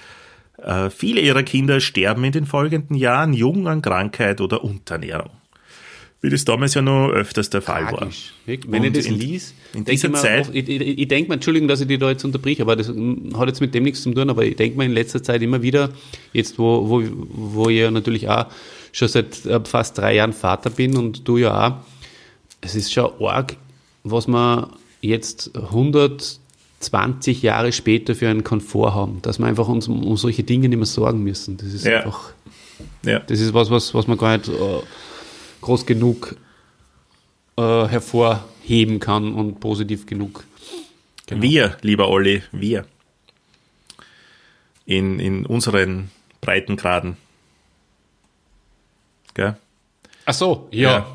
Äh, viele ihrer Kinder sterben in den folgenden Jahren jung an Krankheit oder Unterernährung. Wie das damals ja noch öfters der Fall Tragisch. war. Wenn und ich das in, lies, in dieser ich Zeit. Auch, ich, ich, ich denke mir, Entschuldigung, dass ich die da jetzt unterbrich, aber das hat jetzt mit dem nichts zu tun, aber ich denke mir in letzter Zeit immer wieder, jetzt wo, wo, wo ich ja natürlich auch schon seit äh, fast drei Jahren Vater bin und du ja auch, es ist schon arg, was man jetzt 120 Jahre später für einen Komfort haben, dass wir einfach uns um, solche Dinge nicht mehr sorgen müssen. Das ist ja. einfach, ja. das ist was, was, was man gar nicht uh, groß genug äh, hervorheben kann und positiv genug. Genau. Wir, lieber Olli, wir. In, in unseren Breitengraden. Gell? Ach so, ja.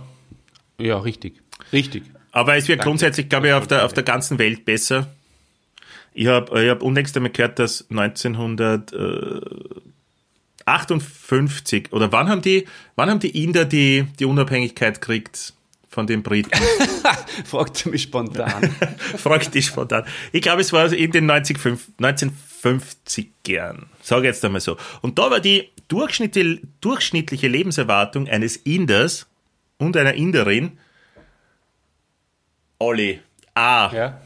Ja, ja richtig. Richtig. Aber es wird Danke. grundsätzlich, glaube ich, auf der, auf der ganzen Welt besser. Ich habe ich hab unlängst einmal gehört, dass 1958 oder wann haben die, wann haben die Inder die, die Unabhängigkeit gekriegt von den Briten? Fragt mich spontan. Fragt dich spontan. Ich glaube, es war in den 90, 1950ern. Sage jetzt einmal so. Und da war die durchschnittliche Lebenserwartung eines Inders und einer Inderin Olli A. Ja?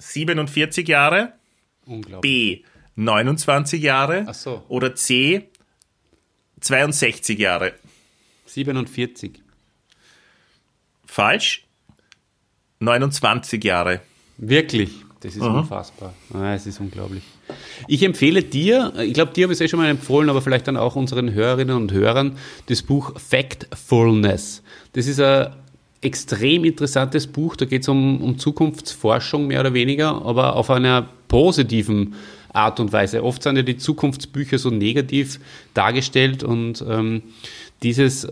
47 Jahre. B. 29 Jahre. Ach so. Oder C. 62 Jahre. 47. Falsch. 29 Jahre. Wirklich? Das ist mhm. unfassbar. Ah, es ist unglaublich. Ich empfehle dir, ich glaube, dir habe ich es eh schon mal empfohlen, aber vielleicht dann auch unseren Hörerinnen und Hörern, das Buch Factfulness. Das ist ein extrem interessantes Buch. Da geht es um, um Zukunftsforschung mehr oder weniger, aber auf einer positiven Art und Weise. Oft sind ja die Zukunftsbücher so negativ dargestellt und ähm, dieses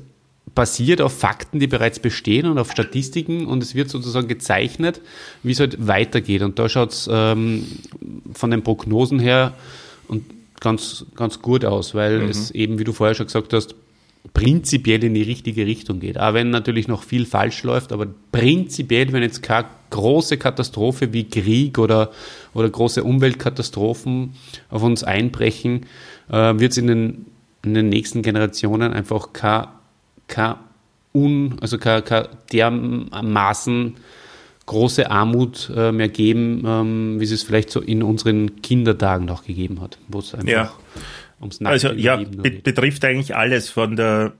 basiert auf Fakten, die bereits bestehen und auf Statistiken und es wird sozusagen gezeichnet, wie es halt weitergeht. Und da schaut es ähm, von den Prognosen her und ganz, ganz gut aus, weil mhm. es eben, wie du vorher schon gesagt hast, prinzipiell in die richtige Richtung geht. Auch wenn natürlich noch viel falsch läuft, aber prinzipiell, wenn jetzt keine große Katastrophe wie Krieg oder, oder große Umweltkatastrophen auf uns einbrechen, äh, wird es in den, in den nächsten Generationen einfach kein, also dermaßen große Armut äh, mehr geben, ähm, wie es es vielleicht so in unseren Kindertagen noch gegeben hat, einfach ja ums Also ja, be betrifft eigentlich alles von der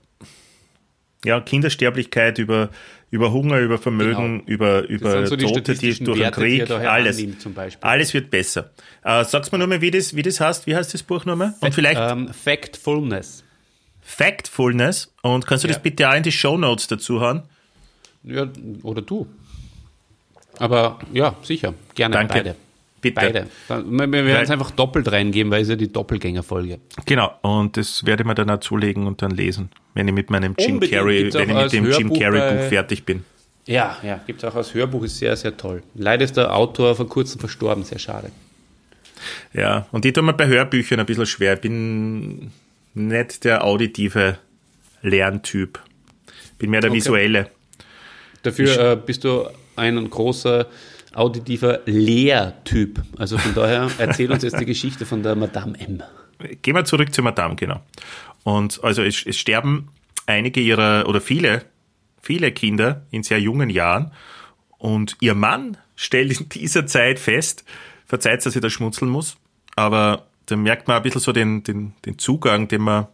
ja, Kindersterblichkeit über, über Hunger, über Vermögen, genau. über, über so Tote, die durch den Krieg, alles. Alles wird besser. Äh, sag's mir nochmal, wie das, wie das heißt. Wie heißt das Buch nochmal? Und vielleicht. Ähm, Factfulness. Factfulness. Und kannst du ja. das bitte auch in die Show Notes dazu haben? Ja, oder du. Aber ja, sicher. Gerne Danke. beide. Bitte. Beide. Wir werden es einfach doppelt reingeben, weil es ja die Doppelgängerfolge. Genau, und das werde ich mir dann auch zulegen und dann lesen, wenn ich mit meinem Jim Unbedingt. Carrey, wenn ich mit dem Hörbuch Jim Carrey Buch fertig bin. Ja, ja, gibt es auch als Hörbuch, ist sehr, sehr toll. Leider ist der Autor vor kurzem verstorben, sehr schade. Ja, und ich tue mir bei Hörbüchern ein bisschen schwer. Ich bin nicht der auditive Lerntyp. Bin mehr der okay. visuelle. Dafür äh, bist du ein großer auditiver Lehrtyp. Also von daher erzähl uns jetzt die Geschichte von der Madame M. Gehen wir zurück zur Madame, genau. Und also es, es sterben einige ihrer oder viele, viele Kinder in sehr jungen Jahren und ihr Mann stellt in dieser Zeit fest, verzeiht, dass ich da schmunzeln muss, aber da merkt man ein bisschen so den, den, den Zugang, den man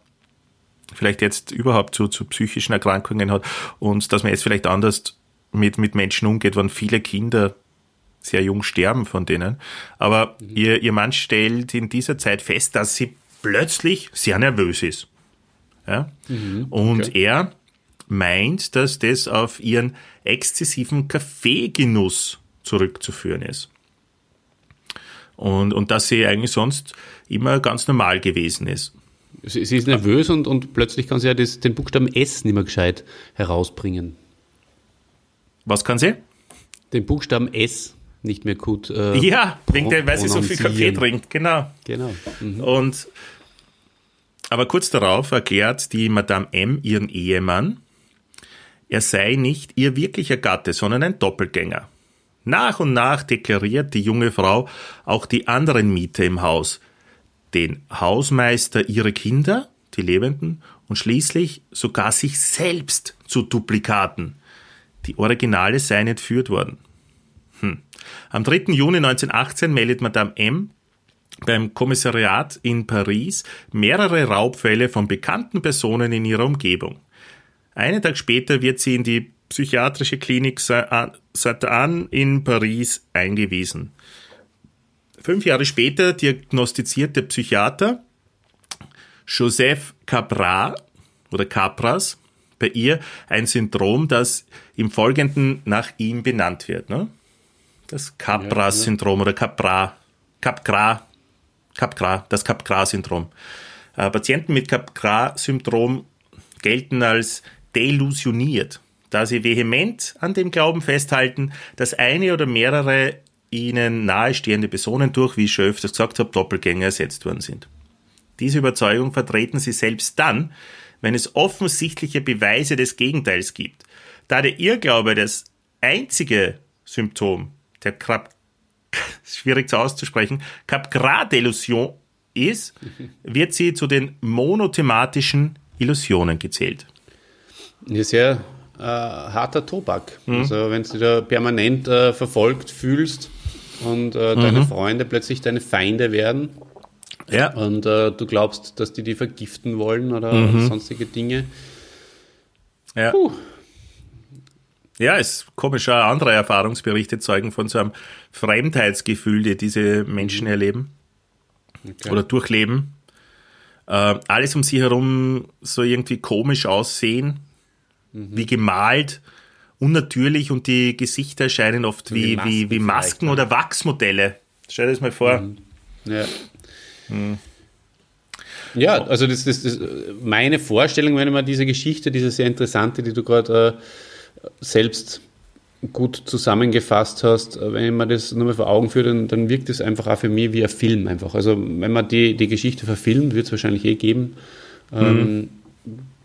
vielleicht jetzt überhaupt zu, zu psychischen Erkrankungen hat und dass man jetzt vielleicht anders mit, mit Menschen umgeht, wenn viele Kinder sehr jung sterben von denen. Aber mhm. ihr, ihr Mann stellt in dieser Zeit fest, dass sie plötzlich sehr nervös ist. Ja? Mhm. Und okay. er meint, dass das auf ihren exzessiven Kaffeegenuss zurückzuführen ist. Und, und dass sie eigentlich sonst immer ganz normal gewesen ist. Sie, sie ist nervös und, und plötzlich kann sie ja das, den Buchstaben S nicht mehr gescheit herausbringen. Was kann sie? Den Buchstaben S nicht mehr gut. Äh, ja, wegen der, weil sie so viel Kaffee trinkt, genau. Genau. Mhm. Und aber kurz darauf erklärt die Madame M ihren Ehemann, er sei nicht ihr wirklicher Gatte, sondern ein Doppelgänger. Nach und nach deklariert die junge Frau auch die anderen Mieter im Haus, den Hausmeister ihre Kinder, die Lebenden, und schließlich sogar sich selbst zu Duplikaten. Die Originale seien entführt worden. Hm. Am 3. Juni 1918 meldet Madame M beim Kommissariat in Paris mehrere Raubfälle von bekannten Personen in ihrer Umgebung. Einen Tag später wird sie in die psychiatrische Klinik Saint-Anne in Paris eingewiesen. Fünf Jahre später diagnostiziert der Psychiater Joseph Capra oder Capras bei ihr ein Syndrom, das im Folgenden nach ihm benannt wird. Ne? Das Capgras-Syndrom oder Capra, Capgras, Capgras, das Capgras-Syndrom. Äh, Patienten mit Capgras-Syndrom gelten als delusioniert, da sie vehement an dem Glauben festhalten, dass eine oder mehrere ihnen nahestehende Personen durch, wie ich schon öfters gesagt habe, Doppelgänger ersetzt worden sind. Diese Überzeugung vertreten sie selbst dann, wenn es offensichtliche Beweise des Gegenteils gibt. Da der Irrglaube das einzige Symptom der Krab schwierig zu auszusprechen, Capgras-Delusion ist, wird sie zu den monothematischen Illusionen gezählt. Ja, sehr äh, harter Tobak. Mhm. Also wenn du dich da permanent äh, verfolgt fühlst und äh, deine mhm. Freunde plötzlich deine Feinde werden, ja. Und äh, du glaubst, dass die die vergiften wollen oder mhm. sonstige Dinge. Ja. Puh. Ja, ist komisch, auch andere Erfahrungsberichte zeugen von so einem Fremdheitsgefühl, die diese Menschen mhm. erleben okay. oder durchleben. Äh, alles um sie herum so irgendwie komisch aussehen, mhm. wie gemalt, unnatürlich und die Gesichter erscheinen oft wie, wie, wie Masken oder Wachsmodelle. Stell dir das mal vor. Mhm. Ja. Hm. Ja, also das, das, meine Vorstellung, wenn ich mir diese Geschichte, diese sehr interessante, die du gerade äh, selbst gut zusammengefasst hast, äh, wenn ich mir das nochmal vor Augen führe, dann, dann wirkt es einfach auch für mich wie ein Film einfach. Also wenn man die, die Geschichte verfilmt, wird es wahrscheinlich eh geben, ähm, mhm.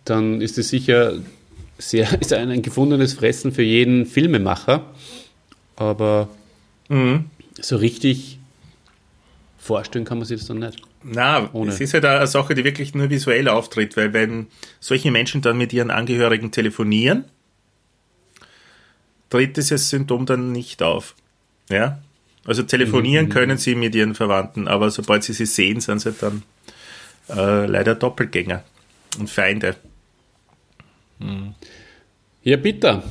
dann ist es sicher sehr, ist ein, ein gefundenes Fressen für jeden Filmemacher. Aber mhm. so richtig vorstellen kann man sich das dann nicht. Na, es ist halt eine Sache, die wirklich nur visuell auftritt, weil wenn solche Menschen dann mit ihren Angehörigen telefonieren, tritt dieses Symptom dann nicht auf. Ja? Also telefonieren mhm. können sie mit ihren Verwandten, aber sobald sie sie sehen, sind sie dann äh, leider Doppelgänger und Feinde. Mhm. Ja, bitte.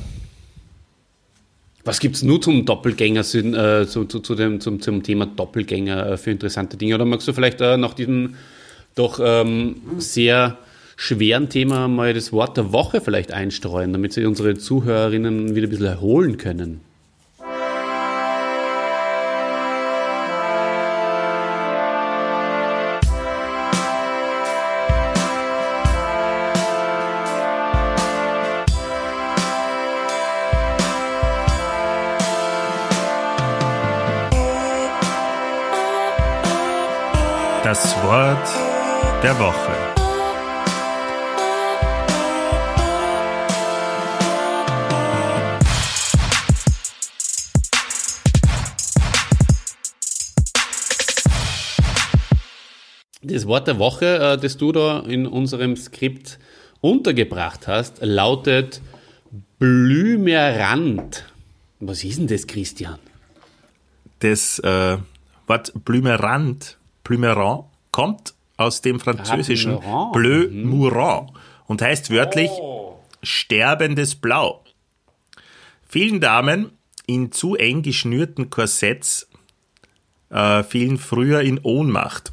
Was gibt es nur zum Doppelgänger, äh, zu, zu, zu, dem, zum, zum Thema Doppelgänger äh, für interessante Dinge? Oder magst du vielleicht äh, nach diesem doch ähm, sehr schweren Thema mal das Wort der Woche vielleicht einstreuen, damit sich unsere Zuhörerinnen wieder ein bisschen erholen können? Das Wort der Woche. Das Wort der Woche, äh, das du da in unserem Skript untergebracht hast, lautet Blümerand. Was ist denn das, Christian? Das äh, Wort Blümerand Plumeron kommt aus dem französischen ah, Bleu mhm. Mourant und heißt wörtlich oh. sterbendes Blau. Vielen Damen in zu eng geschnürten Korsetts äh, fielen früher in Ohnmacht.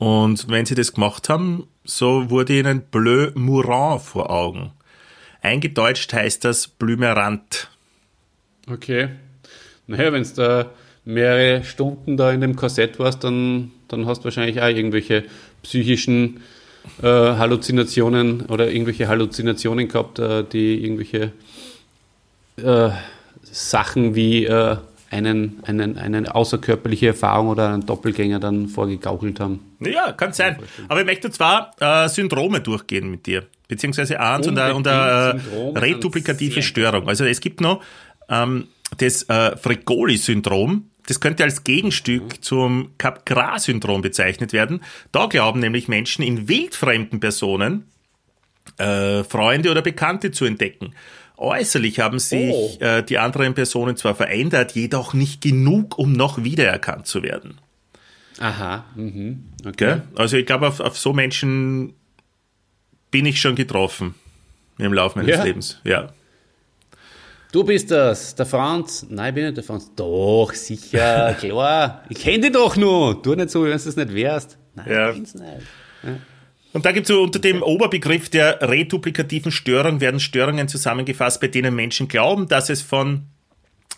Und wenn sie das gemacht haben, so wurde ihnen Bleu Mourant vor Augen. Eingedeutscht heißt das Blümerant. Okay. Naja, wenn es da mehrere Stunden da in dem Korsett warst, dann, dann hast du wahrscheinlich auch irgendwelche psychischen äh, Halluzinationen oder irgendwelche Halluzinationen gehabt, äh, die irgendwelche äh, Sachen wie äh, einen, einen, eine außerkörperliche Erfahrung oder einen Doppelgänger dann vorgegaukelt haben. Ja, kann sein. Aber ich möchte zwar äh, Syndrome durchgehen mit dir, beziehungsweise eins und eine, und eine äh, reduplikative Störung. Also es gibt noch ähm, das äh, Fregoli-Syndrom, das könnte als Gegenstück zum Capgras-Syndrom bezeichnet werden. Da glauben nämlich Menschen in wildfremden Personen äh, Freunde oder Bekannte zu entdecken. Äußerlich haben sich oh. äh, die anderen Personen zwar verändert, jedoch nicht genug, um noch wiedererkannt zu werden. Aha. Mhm. Okay. Also ich glaube, auf, auf so Menschen bin ich schon getroffen im Laufe meines ja. Lebens. Ja. Du bist das, der Franz. Nein, ich bin nicht der Franz. Doch, sicher, klar. Ich kenne dich doch nur. Tu nicht so, wenn du es nicht wärst. Nein, ja. ich bin's nicht. Ja. Und da gibt es so unter dem Oberbegriff der reduplikativen Störung werden Störungen zusammengefasst, bei denen Menschen glauben, dass es von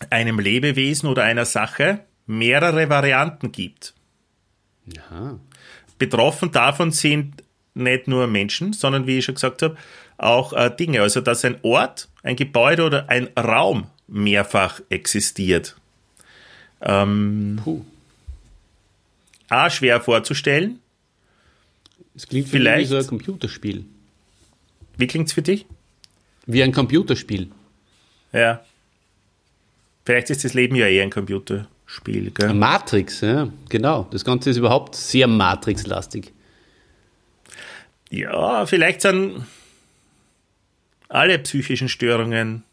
einem Lebewesen oder einer Sache mehrere Varianten gibt. Ja. Betroffen davon sind nicht nur Menschen, sondern wie ich schon gesagt habe, auch äh, Dinge. Also dass ein Ort, ein Gebäude oder ein Raum mehrfach existiert. Ähm, Puh. A, schwer vorzustellen. Es klingt vielleicht wie so ein Computerspiel. Wie klingt es für dich? Wie ein Computerspiel. Ja. Vielleicht ist das Leben ja eher ein Computerspiel. Gell? Matrix, ja, genau. Das Ganze ist überhaupt sehr Matrix-lastig. Ja, vielleicht sind alle psychischen Störungen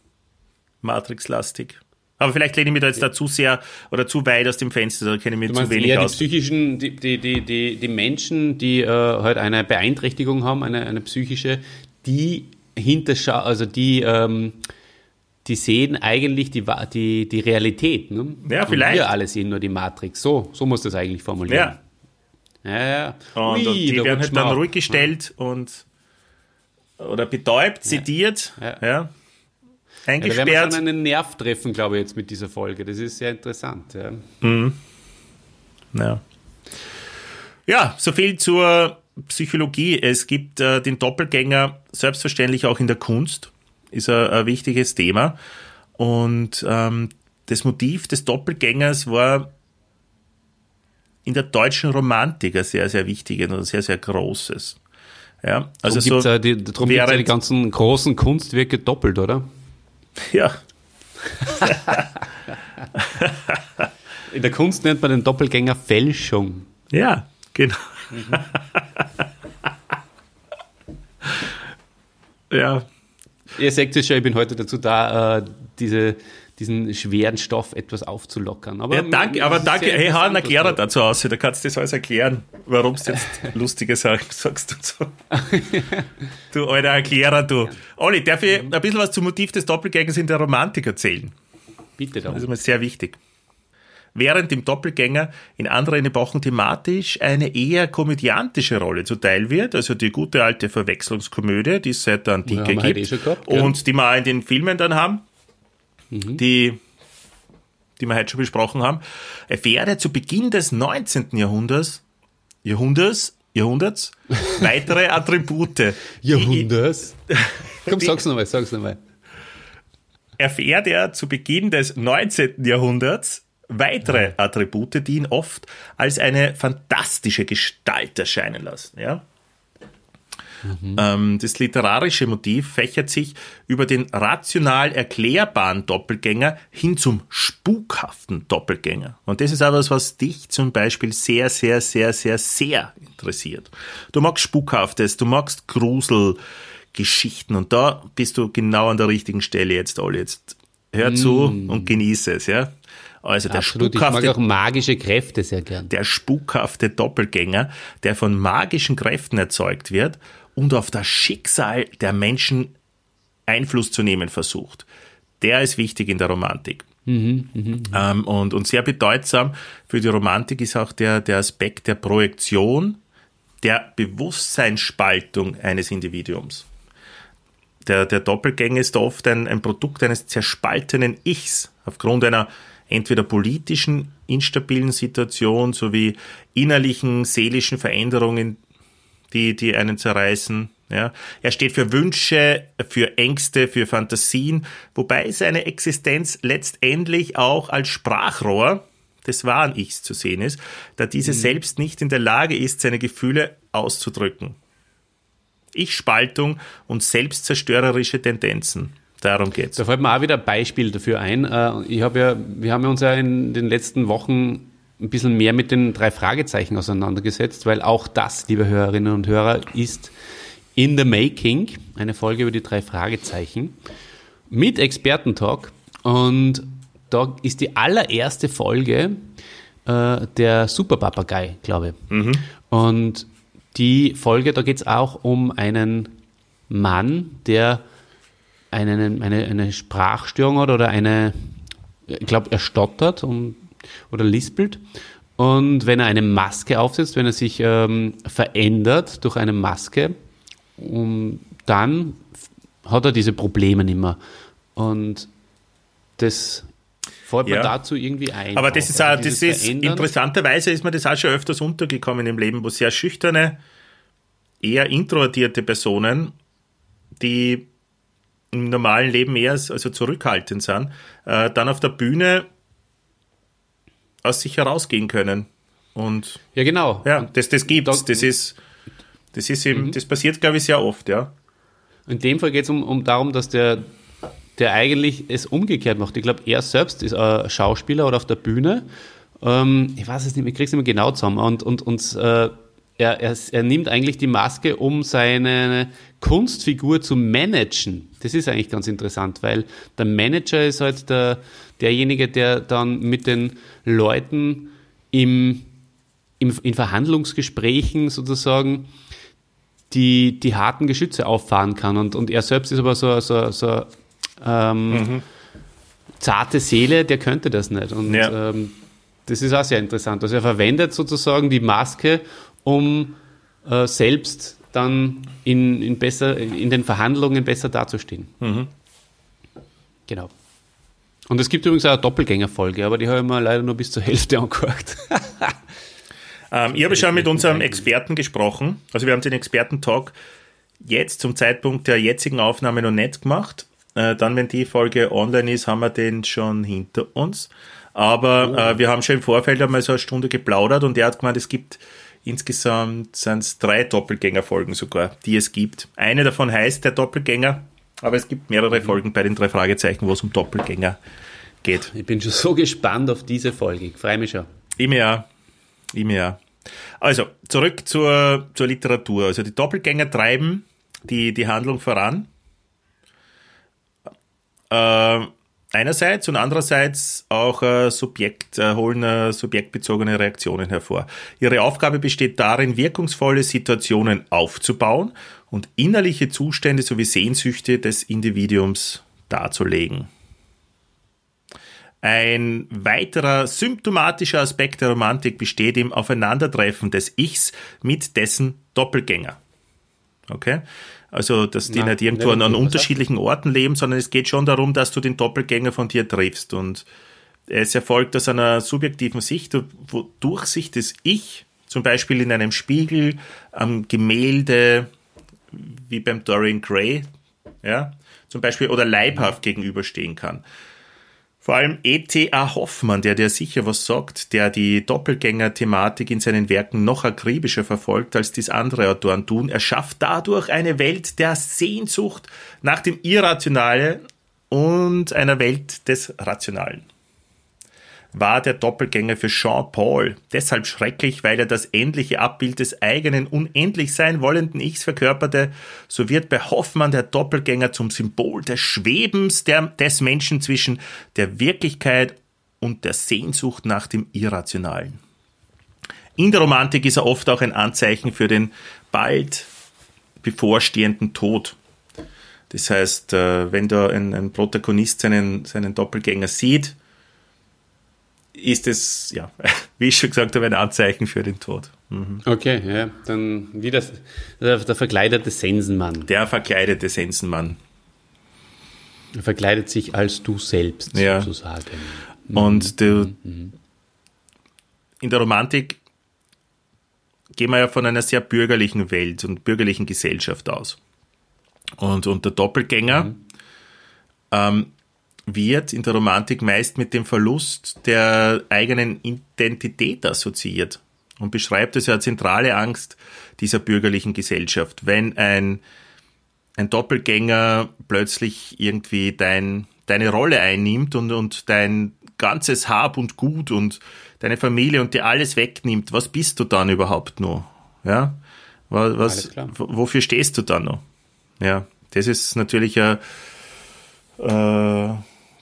Matrix-lastig. Aber vielleicht lehne ich mich da jetzt ja. da zu sehr oder zu weit aus dem Fenster, da kenne ich mich zu wenig eher aus. Die psychischen, die, die, die, die, die Menschen, die äh, halt eine Beeinträchtigung haben, eine, eine psychische, die hinterschau, also die, ähm, die sehen eigentlich die, die, die Realität. Ne? Ja, vielleicht. Und wir alle sehen nur die Matrix. So, so muss das eigentlich formulieren. Ja. Ja, ja. Und, Ui, und die werden halt dann ruhig gestellt ja. und oder betäubt, sediert. Ja. Eingesperrt. Ja, da werden wir schon einen Nerv treffen, glaube ich, jetzt mit dieser Folge. Das ist sehr interessant. Ja. Mhm. Ja. ja, so viel zur Psychologie. Es gibt äh, den Doppelgänger selbstverständlich auch in der Kunst. Ist ein, ein wichtiges Thema. Und ähm, das Motiv des Doppelgängers war in der deutschen Romantik ein sehr, sehr wichtiges und sehr, sehr großes. Ja, also darum so ja die, darum gibt ja die ganzen großen Kunstwerke doppelt, oder? Ja. In der Kunst nennt man den Doppelgänger Fälschung. Ja, genau. Mhm. ja. Ihr seht es schon, ich bin heute dazu da, äh, diese diesen schweren Stoff etwas aufzulockern. Aber ja, danke, aber danke, hey, hau einen Erklärer dazu aus, da kannst du das alles erklären, warum du jetzt lustige Sachen sagst und so. du alter Erklärer, du. Olli, darf ich ein bisschen was zum Motiv des Doppelgängers in der Romantik erzählen? Bitte doch. Das ist mir sehr wichtig. Während dem Doppelgänger in anderen Epochen thematisch eine eher komödiantische Rolle zuteil wird, also die gute alte Verwechslungskomödie, die es seit der Antike ja, gibt eh gehabt, und die wir auch in den Filmen dann haben, mhm. die, die wir heute schon besprochen haben, erfährt er zu Beginn des 19. Jahrhunderts, Jahrhunderts, Jahrhunderts weitere Attribute. Jahrhunderts? Komm, sag's nochmal, sag's nochmal. Erfährt er zu Beginn des 19. Jahrhunderts weitere Attribute, die ihn oft als eine fantastische Gestalt erscheinen lassen. Ja? Mhm. Ähm, das literarische Motiv fächert sich über den rational erklärbaren Doppelgänger hin zum spukhaften Doppelgänger. Und das ist aber was, dich zum Beispiel sehr, sehr, sehr, sehr, sehr interessiert. Du magst Spukhaftes, du magst Gruselgeschichten und da bist du genau an der richtigen Stelle jetzt, Olli. Jetzt hör zu mm. und genieße es, ja. Also der Absolut, spukhafte, ich mag auch magische Kräfte sehr gern. Der spukhafte Doppelgänger, der von magischen Kräften erzeugt wird und auf das Schicksal der Menschen Einfluss zu nehmen versucht. Der ist wichtig in der Romantik. Mhm, mh, mh. Ähm, und, und sehr bedeutsam für die Romantik ist auch der, der Aspekt der Projektion, der Bewusstseinsspaltung eines Individuums. Der, der Doppelgänger ist oft ein, ein Produkt eines zerspaltenen Ichs aufgrund einer entweder politischen instabilen Situation sowie innerlichen seelischen Veränderungen, die, die einen zerreißen. Ja. Er steht für Wünsche, für Ängste, für Fantasien, wobei seine Existenz letztendlich auch als Sprachrohr des wahren Ichs zu sehen ist, da diese mhm. selbst nicht in der Lage ist, seine Gefühle auszudrücken. Ich-Spaltung und selbstzerstörerische Tendenzen. Darum geht's. Da fällt mir auch wieder ein Beispiel dafür ein. Äh, ich habe ja, wir haben ja uns ja in den letzten Wochen ein bisschen mehr mit den drei Fragezeichen auseinandergesetzt, weil auch das, liebe Hörerinnen und Hörer, ist in the making, eine Folge über die drei Fragezeichen mit Expertentalk. Und da ist die allererste Folge äh, der Superpapagei, glaube ich. Mhm. Und die Folge, da geht es auch um einen Mann, der eine, eine, eine Sprachstörung hat oder eine, ich glaube, er stottert und oder lispelt Und wenn er eine Maske aufsetzt, wenn er sich ähm, verändert durch eine Maske, um, dann hat er diese Probleme nicht mehr. Und das fällt mir dazu irgendwie ein. Aber das ist, auch, also das ist interessanterweise ist mir das auch schon öfters untergekommen im Leben, wo sehr schüchterne, eher introvertierte Personen, die im normalen Leben eher also zurückhaltend sind, äh, dann auf der Bühne aus sich herausgehen können. Und ja, genau. Ja, das, das gibt's. Das ist, das ist eben, mhm. das passiert, glaube ich, sehr oft, ja. In dem Fall geht es um, um darum, dass der, der eigentlich es umgekehrt macht. Ich glaube, er selbst ist ein Schauspieler oder auf der Bühne. Ähm, ich weiß es nicht, ich krieg's nicht mehr genau zusammen. Und, und, und äh, er, er, er nimmt eigentlich die Maske, um seine Kunstfigur zu managen. Das ist eigentlich ganz interessant, weil der Manager ist halt der, derjenige, der dann mit den Leuten im, im, in Verhandlungsgesprächen sozusagen die, die harten Geschütze auffahren kann. Und, und er selbst ist aber so, so, so ähm, mhm. zarte Seele, der könnte das nicht. Und ja. ähm, das ist auch sehr interessant. Also er verwendet sozusagen die Maske, um äh, selbst dann in, in, besser, in den Verhandlungen besser dazustehen. Mhm. Genau. Und es gibt übrigens auch eine Doppelgängerfolge, aber die habe ich mir leider nur bis zur Hälfte angehört. ähm, ich habe schon mit unserem Experten gesprochen. Also wir haben den Experten-Talk jetzt zum Zeitpunkt der jetzigen Aufnahme noch nicht gemacht. Äh, dann, wenn die Folge online ist, haben wir den schon hinter uns. Aber oh. äh, wir haben schon im Vorfeld einmal so eine Stunde geplaudert und er hat gemeint, es gibt insgesamt sind es drei Doppelgängerfolgen sogar, die es gibt. Eine davon heißt der Doppelgänger aber es gibt mehrere Folgen bei den drei Fragezeichen, wo es um Doppelgänger geht. Ich bin schon so gespannt auf diese Folge. Ich freue mich schon. Auch. Ich mir auch. Also, zurück zur, zur Literatur. Also, die Doppelgänger treiben die, die Handlung voran. Äh, einerseits und andererseits auch äh, Subjekt, äh, holen äh, subjektbezogene Reaktionen hervor. Ihre Aufgabe besteht darin, wirkungsvolle Situationen aufzubauen und innerliche Zustände sowie Sehnsüchte des Individuums darzulegen. Ein weiterer symptomatischer Aspekt der Romantik besteht im Aufeinandertreffen des Ichs mit dessen Doppelgänger. Okay? Also, dass die Nein, nicht irgendwo an, an unterschiedlichen Orten leben, sondern es geht schon darum, dass du den Doppelgänger von dir triffst. Und es erfolgt aus einer subjektiven Sicht, wodurch sich das Ich, zum Beispiel in einem Spiegel, am Gemälde, wie beim Dorian Gray, ja, zum Beispiel, oder leibhaft gegenüberstehen kann. Vor allem E.T.A. Hoffmann, der dir sicher was sagt, der die Doppelgänger-Thematik in seinen Werken noch akribischer verfolgt, als dies andere Autoren tun, erschafft dadurch eine Welt der Sehnsucht nach dem Irrationalen und einer Welt des Rationalen war der Doppelgänger für Jean Paul deshalb schrecklich, weil er das endliche Abbild des eigenen unendlich sein wollenden Ichs verkörperte, so wird bei Hoffmann der Doppelgänger zum Symbol des Schwebens der, des Menschen zwischen der Wirklichkeit und der Sehnsucht nach dem Irrationalen. In der Romantik ist er oft auch ein Anzeichen für den bald bevorstehenden Tod. Das heißt, äh, wenn da ein, ein Protagonist seinen, seinen Doppelgänger sieht, ist es, ja, wie ich schon gesagt habe, ein Anzeichen für den Tod. Mhm. Okay, ja, dann wie das, der, der verkleidete Sensenmann. Der verkleidete Sensenmann. Er verkleidet sich als du selbst, ja. sozusagen. Und du, mhm. in der Romantik gehen wir ja von einer sehr bürgerlichen Welt und bürgerlichen Gesellschaft aus. Und, und der Doppelgänger mhm. ähm, wird in der Romantik meist mit dem Verlust der eigenen Identität assoziiert und beschreibt es ja zentrale Angst dieser bürgerlichen Gesellschaft. Wenn ein, ein Doppelgänger plötzlich irgendwie dein, deine Rolle einnimmt und, und dein ganzes Hab und Gut und deine Familie und dir alles wegnimmt, was bist du dann überhaupt noch? Ja? Was, wofür stehst du dann noch? Ja, das ist natürlich ein, äh,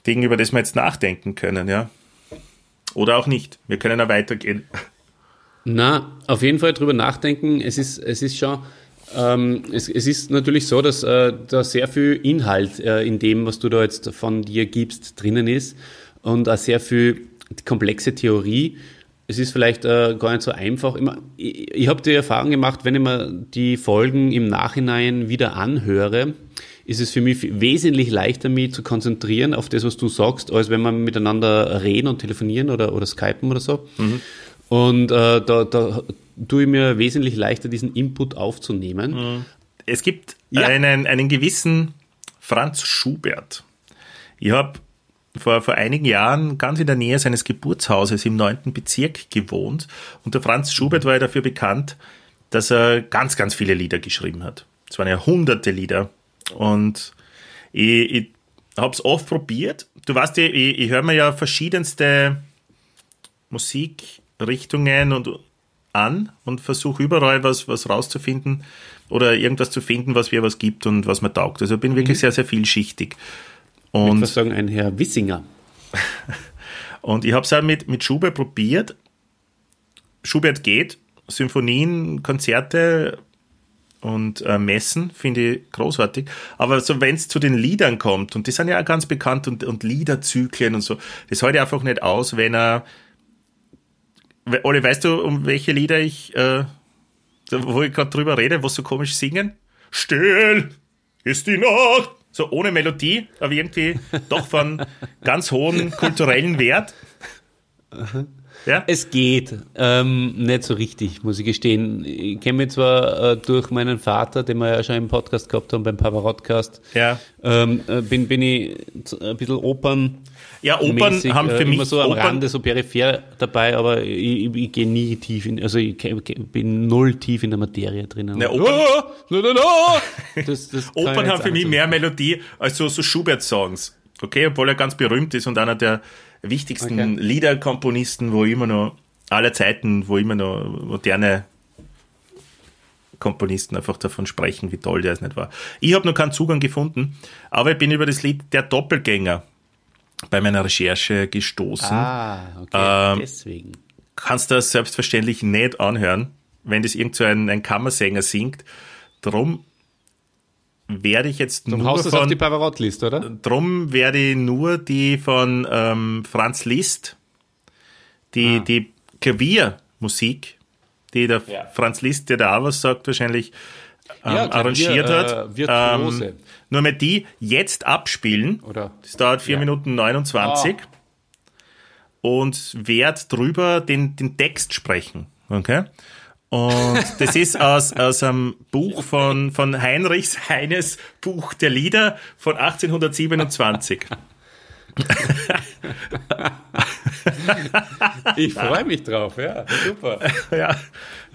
Ding, über das wir jetzt nachdenken können, ja. Oder auch nicht. Wir können ja weitergehen. Na, auf jeden Fall drüber nachdenken. Es ist, es ist schon, ähm, es, es, ist natürlich so, dass äh, da sehr viel Inhalt äh, in dem, was du da jetzt von dir gibst, drinnen ist und auch sehr viel komplexe Theorie. es ist vielleicht äh, gar nicht so einfach. Ich, ich habe die Erfahrung gemacht, wenn ich mir die Folgen im Nachhinein wieder anhöre, ist es für mich wesentlich leichter, mich zu konzentrieren auf das, was du sagst, als wenn wir miteinander reden und telefonieren oder, oder skypen oder so. Mhm. Und äh, da, da tue ich mir wesentlich leichter, diesen Input aufzunehmen. Mhm. Es gibt ja. einen, einen gewissen Franz Schubert. Ich habe vor, vor einigen Jahren ganz in der Nähe seines Geburtshauses im 9. Bezirk gewohnt. Und der Franz Schubert war ja dafür bekannt, dass er ganz, ganz viele Lieder geschrieben hat. Es waren ja hunderte Lieder. Und ich, ich habe es oft probiert. Du weißt ich, ich höre mir ja verschiedenste Musikrichtungen und an und versuche überall was, was rauszufinden oder irgendwas zu finden, was mir was gibt und was mir taugt. Also bin wirklich mhm. sehr, sehr vielschichtig. Und ich würde sagen, ein Herr Wissinger. und ich habe es auch mit, mit Schubert probiert. Schubert geht, Symphonien, Konzerte und äh, Messen finde ich großartig. Aber so, wenn es zu den Liedern kommt, und die sind ja auch ganz bekannt und, und Liederzyklen und so, das halte ich einfach nicht aus, wenn er. Olli, weißt du, um welche Lieder ich, äh, wo ich gerade drüber rede, was so komisch singen? Still ist die Nacht so ohne Melodie, aber irgendwie doch von ganz hohem kulturellen Wert. Ja? Es geht. Ähm, nicht so richtig, muss ich gestehen. Ich kenne mich zwar äh, durch meinen Vater, den wir ja schon im Podcast gehabt haben, beim Pavarotcast, ja. ähm, äh, bin, bin ich ein bisschen Opern. Ja, Opern mäßig, haben für äh, mich immer so am Opern Rande, so peripher dabei, aber ich, ich, ich gehe nie tief in, also ich, bin null tief in der Materie drinnen. Ja, Opern, no, no, no. Das, das Opern haben für mich mehr Melodie als so, so Schubert-Songs. Okay, obwohl er ganz berühmt ist und einer der wichtigsten okay. Liederkomponisten, wo immer noch alle Zeiten, wo immer noch moderne Komponisten einfach davon sprechen, wie toll der es nicht war. Ich habe noch keinen Zugang gefunden, aber ich bin über das Lied Der Doppelgänger bei meiner Recherche gestoßen. Ah, okay, ähm, deswegen. Kannst du das selbstverständlich nicht anhören, wenn das irgend so ein, ein Kammersänger singt. Drum werde ich jetzt Drum nur von... auf die Pavarotti-Liste, oder? Drum werde ich nur die von ähm, Franz Liszt, die, ah. die Klaviermusik, die der ja. Franz Liszt, der da auch was sagt, wahrscheinlich ähm, ja, arrangiert hat. Äh, ähm, nur mit die jetzt abspielen. Oder? Das dauert 4 ja. Minuten 29. Oh. Und werde drüber den, den Text sprechen. Okay? Und das ist aus, aus einem Buch von, von Heinrichs Heines Buch der Lieder von 1827. ich freue mich drauf, ja, super. Ja,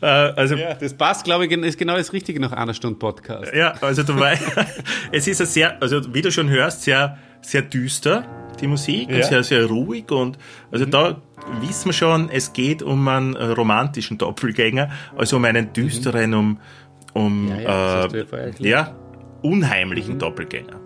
äh, also, ja, das passt, glaube ich, ist genau das Richtige nach einer Stunde Podcast. Ja, also du weißt, es ist ein sehr, also wie du schon hörst, sehr, sehr düster, die Musik, ja. und sehr, sehr ruhig und also mhm. da wissen wir schon, es geht um einen äh, romantischen Doppelgänger, also um einen düsteren, mhm. um, um ja, ja, äh, ja unheimlichen mhm. Doppelgänger.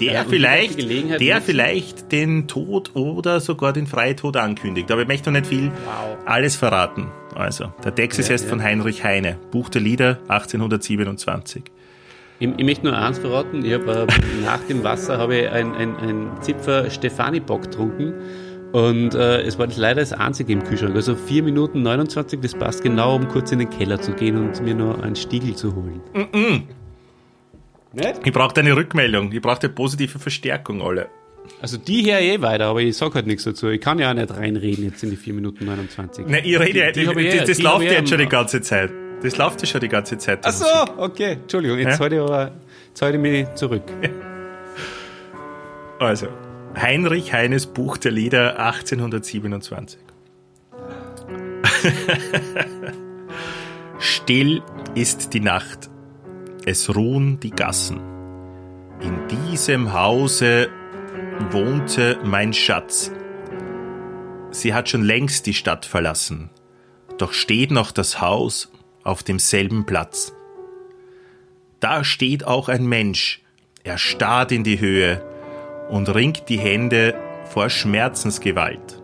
Der ja, vielleicht, der vielleicht den Tod oder sogar den Freitod ankündigt. Aber ich möchte noch nicht viel wow. alles verraten. Also, der Text ist erst von Heinrich Heine, Buch der Lieder 1827. Ich, ich, möchte nur eins verraten. Ich habe äh, nach dem Wasser habe ich ein, ein, ein Zipfer Stefani-Bock getrunken und äh, es war leider das einzige im Kühlschrank. Also 4 Minuten 29, das passt genau, um kurz in den Keller zu gehen und mir noch einen Stiegel zu holen. Mm -mm. Ich brauche eine Rückmeldung. Ich brauche eine positive Verstärkung, alle. Also die her eh weiter, aber ich sag halt nichts dazu. Ich kann ja auch nicht reinreden jetzt in die 4 Minuten 29. Nein, ich rede die, die, die, das, das läuft jetzt schon die ganze Zeit. Das läuft ja schon die ganze Zeit. Ach so, okay. Entschuldigung, jetzt ja? halte ich aber jetzt halte ich mich zurück. Also, Heinrich Heines Buch der Lieder 1827. Still ist die Nacht, es ruhen die Gassen. In diesem Hause wohnte mein Schatz. Sie hat schon längst die Stadt verlassen, doch steht noch das Haus auf demselben Platz. Da steht auch ein Mensch, er starrt in die Höhe, und ringt die Hände vor Schmerzensgewalt.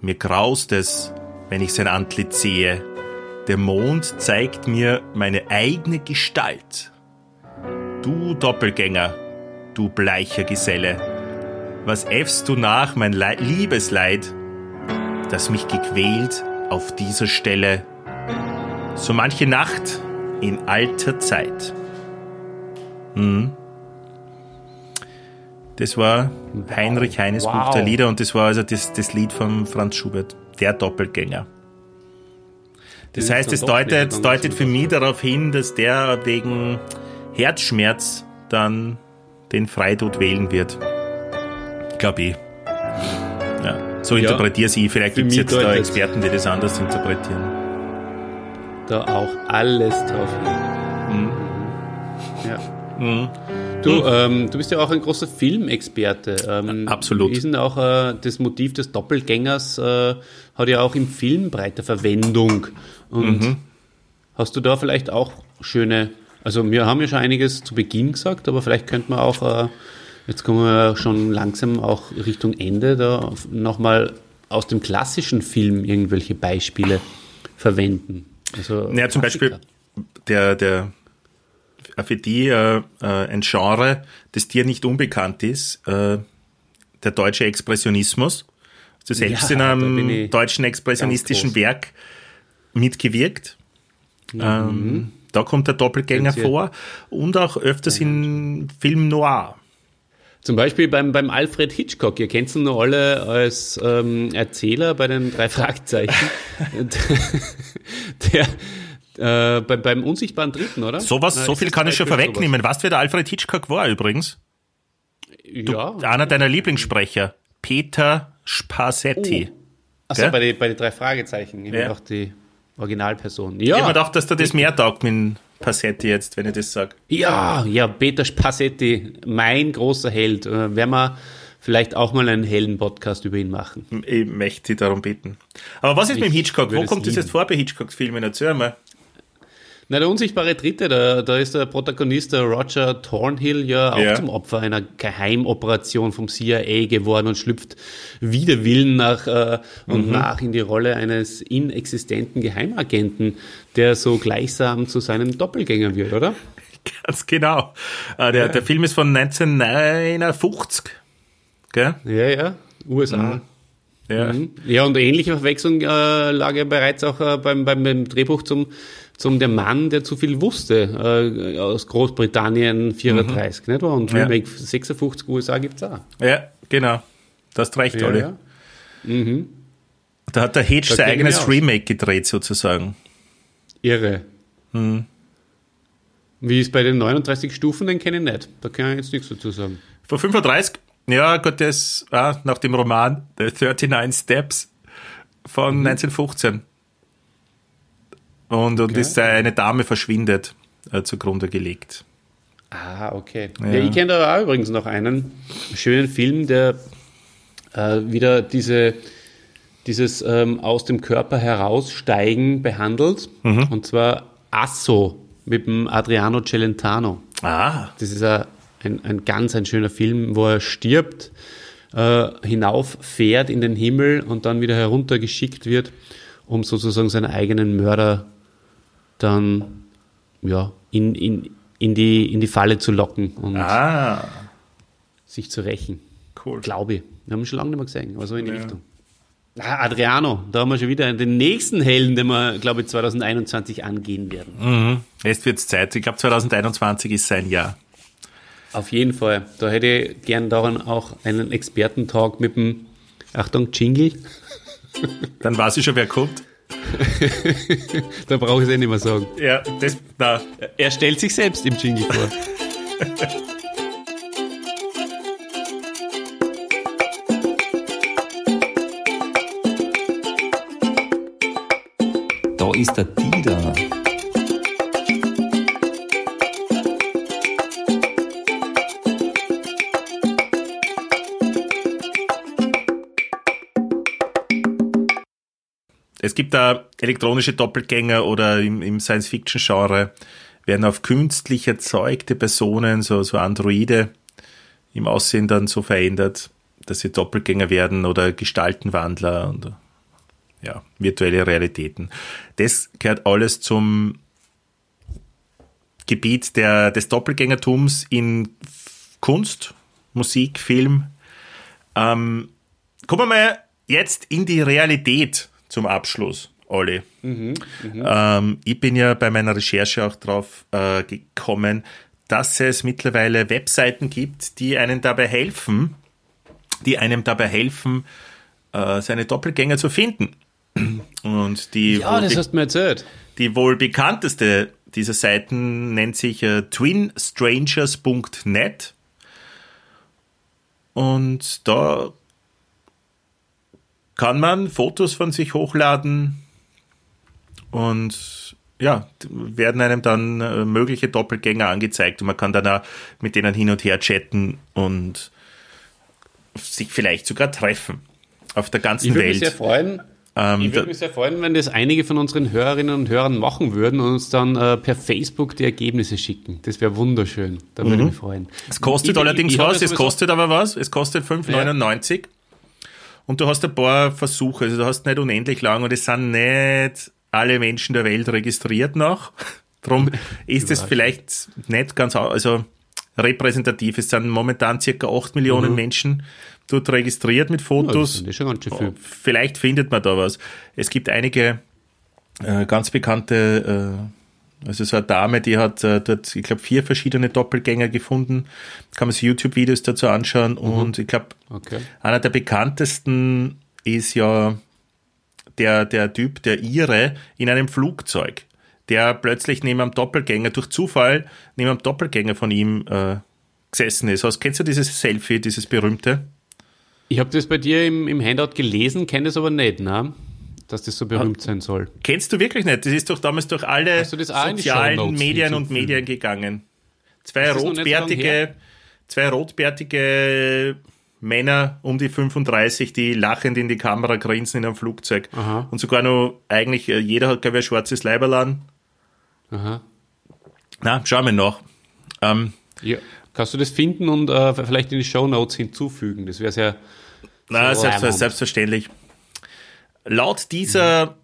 Mir graust es, wenn ich sein Antlitz sehe. Der Mond zeigt mir meine eigene Gestalt. Du Doppelgänger, du bleicher Geselle, was äffst du nach mein Le Liebesleid? das mich gequält auf dieser Stelle, so manche Nacht in alter Zeit. Mhm. Das war Heinrich Heines wow. Buch der Lieder und das war also das, das Lied von Franz Schubert, der Doppelgänger. Das heißt, es deutet, deutet für mich darauf hin, dass der wegen Herzschmerz dann den Freitod wählen wird. Glaube ich. Ja, so ja, interpretiere ich. Vielleicht gibt es jetzt da Experten, die das anders interpretieren. Da auch alles drauf hin. Mhm. Ja. Mhm. Du, ähm, du bist ja auch ein großer Filmexperte. Ähm, Absolut. Ist auch äh, das Motiv des Doppelgängers äh, hat ja auch im Film breite Verwendung. Und mhm. hast du da vielleicht auch schöne, also wir haben ja schon einiges zu Beginn gesagt, aber vielleicht könnte man auch, äh, jetzt kommen wir schon langsam auch Richtung Ende, da nochmal aus dem klassischen Film irgendwelche Beispiele verwenden. Also ja, zum Beispiel der, der für die äh, äh, ein Genre, das dir nicht unbekannt ist, äh, der deutsche Expressionismus. Du selbst ja, in einem deutschen expressionistischen Werk mitgewirkt. Mhm. Ähm, da kommt der Doppelgänger vor und auch öfters ja. in Film Noir. Zum Beispiel beim, beim Alfred Hitchcock. Ihr kennt ihn noch alle als ähm, Erzähler bei den drei Fragezeichen. der, äh, bei, beim unsichtbaren Dritten, oder? Sowas, so viel kann ich schon vorwegnehmen. Was wer der Alfred Hitchcock war übrigens? Du, ja. Einer deiner Lieblingssprecher. Peter Spassetti. Oh. Achso, bei den bei die drei Fragezeichen. Ich ja. auch die Originalperson. Ja. Ich habe gedacht, dass dir das mehr taugt mit Passetti jetzt, wenn ich das sage. Ja, ja, Peter Passetti, mein großer Held. Äh, werden wir vielleicht auch mal einen hellen Podcast über ihn machen. Ich möchte Sie darum bitten. Aber was ist ich mit dem Hitchcock? Wo kommt das jetzt vor bei Hitchcocks Filmen? Erzähl mal. Na, der unsichtbare Dritte, da, da ist der Protagonist, der Roger Thornhill, ja auch ja. zum Opfer einer Geheimoperation vom CIA geworden und schlüpft wider Willen nach äh, und mhm. nach in die Rolle eines inexistenten Geheimagenten, der so gleichsam zu seinem Doppelgänger wird, oder? Ganz genau. Äh, der, ja. der Film ist von 1959. Gell? Ja, ja. USA. Mhm. Ja. Mhm. ja, und ähnliche Verwechslung äh, lag ja bereits auch äh, beim, beim, beim Drehbuch zum zum der Mann, der zu viel wusste, äh, aus Großbritannien 34, mhm. nicht wahr? Und Remake ja. 56 USA gibt's auch. Ja, genau. Das hast recht, ja, Olli. Ja. Mhm. Da hat der Hedge sein eigenes Remake gedreht, sozusagen. Irre. Mhm. Wie ist bei den 39 Stufen, den kenne ich nicht. Da kann ich jetzt nichts dazu sagen. Vor 35? Ja, Gott, das ah, nach dem Roman The 39 Steps von mhm. 1915. Und, und okay. ist eine Dame verschwindet äh, zugrunde gelegt. Ah, okay. Ja. ja ich kenne da auch übrigens noch einen schönen Film, der äh, wieder diese, dieses ähm, aus dem Körper heraussteigen behandelt. Mhm. Und zwar Asso mit dem Adriano Celentano. Ah. Das ist ein, ein, ein ganz ein schöner Film, wo er stirbt, äh, hinauffährt in den Himmel und dann wieder heruntergeschickt wird, um sozusagen seinen eigenen Mörder dann ja, in, in, in, die, in die Falle zu locken und ah. sich zu rächen. Cool. Glaube ich. Wir haben ihn schon lange nicht mehr gesehen, aber so in die ja. Richtung. Ah, Adriano, da haben wir schon wieder den nächsten Helden, den wir, glaube ich, 2021 angehen werden. Mhm. Jetzt wird es Zeit. Ich glaube, 2021 ist sein Jahr. Auf jeden Fall. Da hätte ich gern daran auch einen Expertentalk mit dem, Achtung, Jingle. Dann weiß ich schon, wer kommt. da brauche ich es eh nicht mehr sagen. Ja, das, na. Er stellt sich selbst im Jingle vor. da ist der Dieter. Es gibt da elektronische Doppelgänger oder im, im Science-Fiction-Genre werden auf künstlich erzeugte Personen, so, so Androide, im Aussehen dann so verändert, dass sie Doppelgänger werden oder Gestaltenwandler und ja, virtuelle Realitäten. Das gehört alles zum Gebiet der, des Doppelgängertums in Kunst, Musik, Film. Ähm, kommen wir mal jetzt in die Realität zum Abschluss, Olli. Mhm, ähm, ich bin ja bei meiner Recherche auch drauf äh, gekommen, dass es mittlerweile Webseiten gibt, die einen dabei helfen, die einem dabei helfen, äh, seine Doppelgänger zu finden. Und die ja, das hast du mir erzählt. Die wohl bekannteste dieser Seiten nennt sich äh, twinstrangers.net. Und da kann man Fotos von sich hochladen und ja, werden einem dann äh, mögliche Doppelgänger angezeigt und man kann dann auch mit denen hin und her chatten und sich vielleicht sogar treffen auf der ganzen ich Welt. Mich sehr freuen. Ähm, ich würde mich sehr freuen, wenn das einige von unseren Hörerinnen und Hörern machen würden und uns dann äh, per Facebook die Ergebnisse schicken. Das wäre wunderschön. Da würde mhm. ich mich freuen. Es kostet ich, allerdings ich, was, es kostet aber was. Es kostet 5,99. Ja. Und du hast ein paar Versuche, also du hast nicht unendlich lang und es sind nicht alle Menschen der Welt registriert noch. Darum ist es vielleicht nicht ganz, also repräsentativ. Es sind momentan circa 8 Millionen mhm. Menschen dort registriert mit Fotos. Ja, schon ganz schön viel. Vielleicht findet man da was. Es gibt einige äh, ganz bekannte, also so eine Dame, die hat äh, dort, ich glaube, vier verschiedene Doppelgänger gefunden. Kann man sich YouTube-Videos dazu anschauen. Mhm. Und ich glaube, okay. einer der bekanntesten ist ja der, der Typ, der Ire in einem Flugzeug, der plötzlich neben einem Doppelgänger, durch Zufall neben einem Doppelgänger von ihm äh, gesessen ist. Also, kennst du dieses Selfie, dieses berühmte? Ich habe das bei dir im, im Handout gelesen, kenne es aber nicht, ne? Dass das so berühmt sein soll. Kennst du wirklich nicht? Das ist doch damals durch alle sozialen Medien und Medien gegangen. Zwei rotbärtige, so zwei rotbärtige Männer um die 35, die lachend in die Kamera grinsen in einem Flugzeug. Aha. Und sogar noch, eigentlich, äh, jeder hat, glaube ich, ein schwarzes Leiberl an. Aha. Na, schauen wir noch. Ähm, ja. Kannst du das finden und äh, vielleicht in die Show Notes hinzufügen? Das wäre sehr. Na, selbst, selbstverständlich. Laut dieser.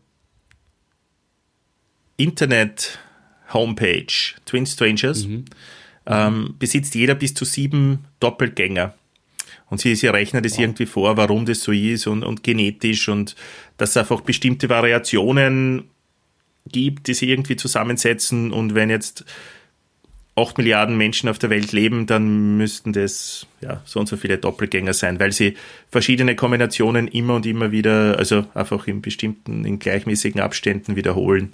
Internet-Homepage Twin Strangers mhm. ähm, besitzt jeder bis zu sieben Doppelgänger. Und sie, sie rechnen das wow. irgendwie vor, warum das so ist und, und genetisch und dass es einfach bestimmte Variationen gibt, die sie irgendwie zusammensetzen. Und wenn jetzt 8 Milliarden Menschen auf der Welt leben, dann müssten das ja, so und so viele Doppelgänger sein, weil sie verschiedene Kombinationen immer und immer wieder, also einfach in bestimmten, in gleichmäßigen Abständen wiederholen.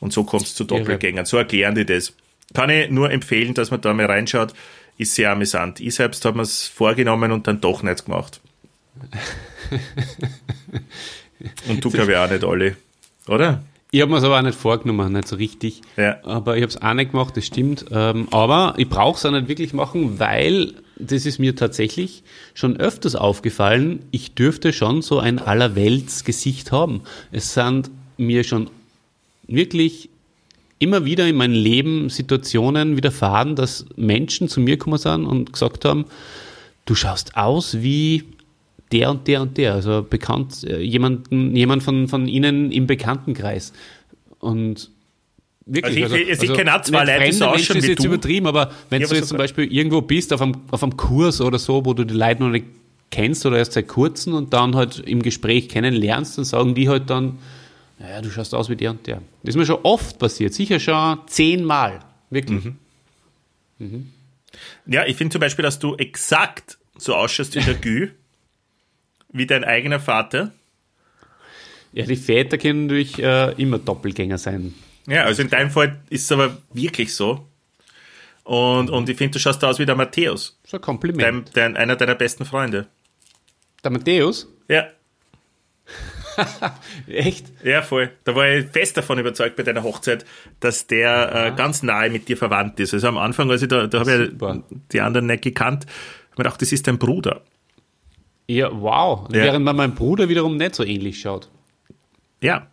Und so kommt es zu Doppelgängern. So erklären die das. Kann ich nur empfehlen, dass man da mal reinschaut. Ist sehr amüsant. Ich selbst habe mir es vorgenommen und dann doch nichts gemacht. und du, glaube ich, auch nicht alle. Oder? Ich habe mir es aber auch nicht vorgenommen, nicht so richtig. Ja. Aber ich habe es auch nicht gemacht, das stimmt. Ähm, aber ich brauche es auch nicht wirklich machen, weil das ist mir tatsächlich schon öfters aufgefallen. Ich dürfte schon so ein Allerweltsgesicht haben. Es sind mir schon wirklich immer wieder in meinem Leben Situationen widerfahren, dass Menschen zu mir gekommen sind und gesagt haben, du schaust aus wie der und der und der, also bekannt, äh, jemanden, jemand von, von Ihnen im Bekanntenkreis. Und wirklich. Also ich, also, ich, ich kenne auch zwei Leute, die so ausschauen ist jetzt du. übertrieben, aber wenn ja, du jetzt zum Beispiel irgendwo bist, auf einem, auf einem Kurs oder so, wo du die Leute noch nicht kennst oder erst seit kurzem und dann halt im Gespräch kennenlernst, dann sagen die halt dann, naja, du schaust aus wie der und der. Das ist mir schon oft passiert, sicher schon zehnmal, wirklich. Mhm. Mhm. Ja, ich finde zum Beispiel, dass du exakt so ausschaust wie der Gü wie dein eigener Vater? Ja, die Väter können natürlich äh, immer Doppelgänger sein. Ja, also in deinem Fall ist es aber wirklich so. Und, und ich finde, du schaust aus wie der Matthäus. So ein Kompliment. Dein, dein, einer deiner besten Freunde. Der Matthäus? Ja. Echt? Ja, voll. Da war ich fest davon überzeugt bei deiner Hochzeit, dass der äh, ganz nahe mit dir verwandt ist. Also am Anfang, als ich da, da habe ich die anderen nicht gekannt, habe ich mir gedacht, das ist dein Bruder. Ja, wow. Ja. Während man meinem Bruder wiederum nicht so ähnlich schaut. Ja.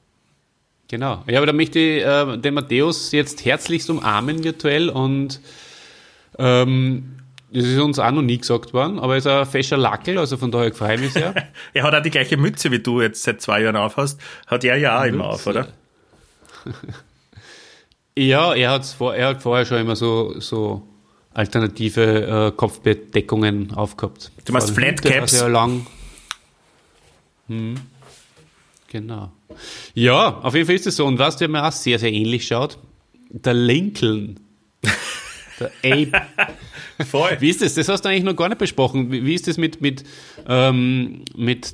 Genau. Ja, aber da möchte ich äh, den Matthäus jetzt herzlichst umarmen virtuell und ähm, das ist uns auch noch nie gesagt worden, aber er ist ein fescher Lackel, also von daher freue ich mich sehr. er hat auch die gleiche Mütze, wie du jetzt seit zwei Jahren aufhast. Hat er ja auch Mütze. immer auf, oder? ja, er, hat's vor, er hat vorher schon immer so, so alternative äh, Kopfbedeckungen aufgehabt. Du machst Flatcaps? Ja lang. Hm. Genau. Ja, auf jeden Fall ist es so. Und was der mir auch sehr, sehr ähnlich schaut, der Lincoln. Der Ape. Voll. Wie ist das? Das hast du eigentlich noch gar nicht besprochen. Wie, ist das mit, mit, ähm, mit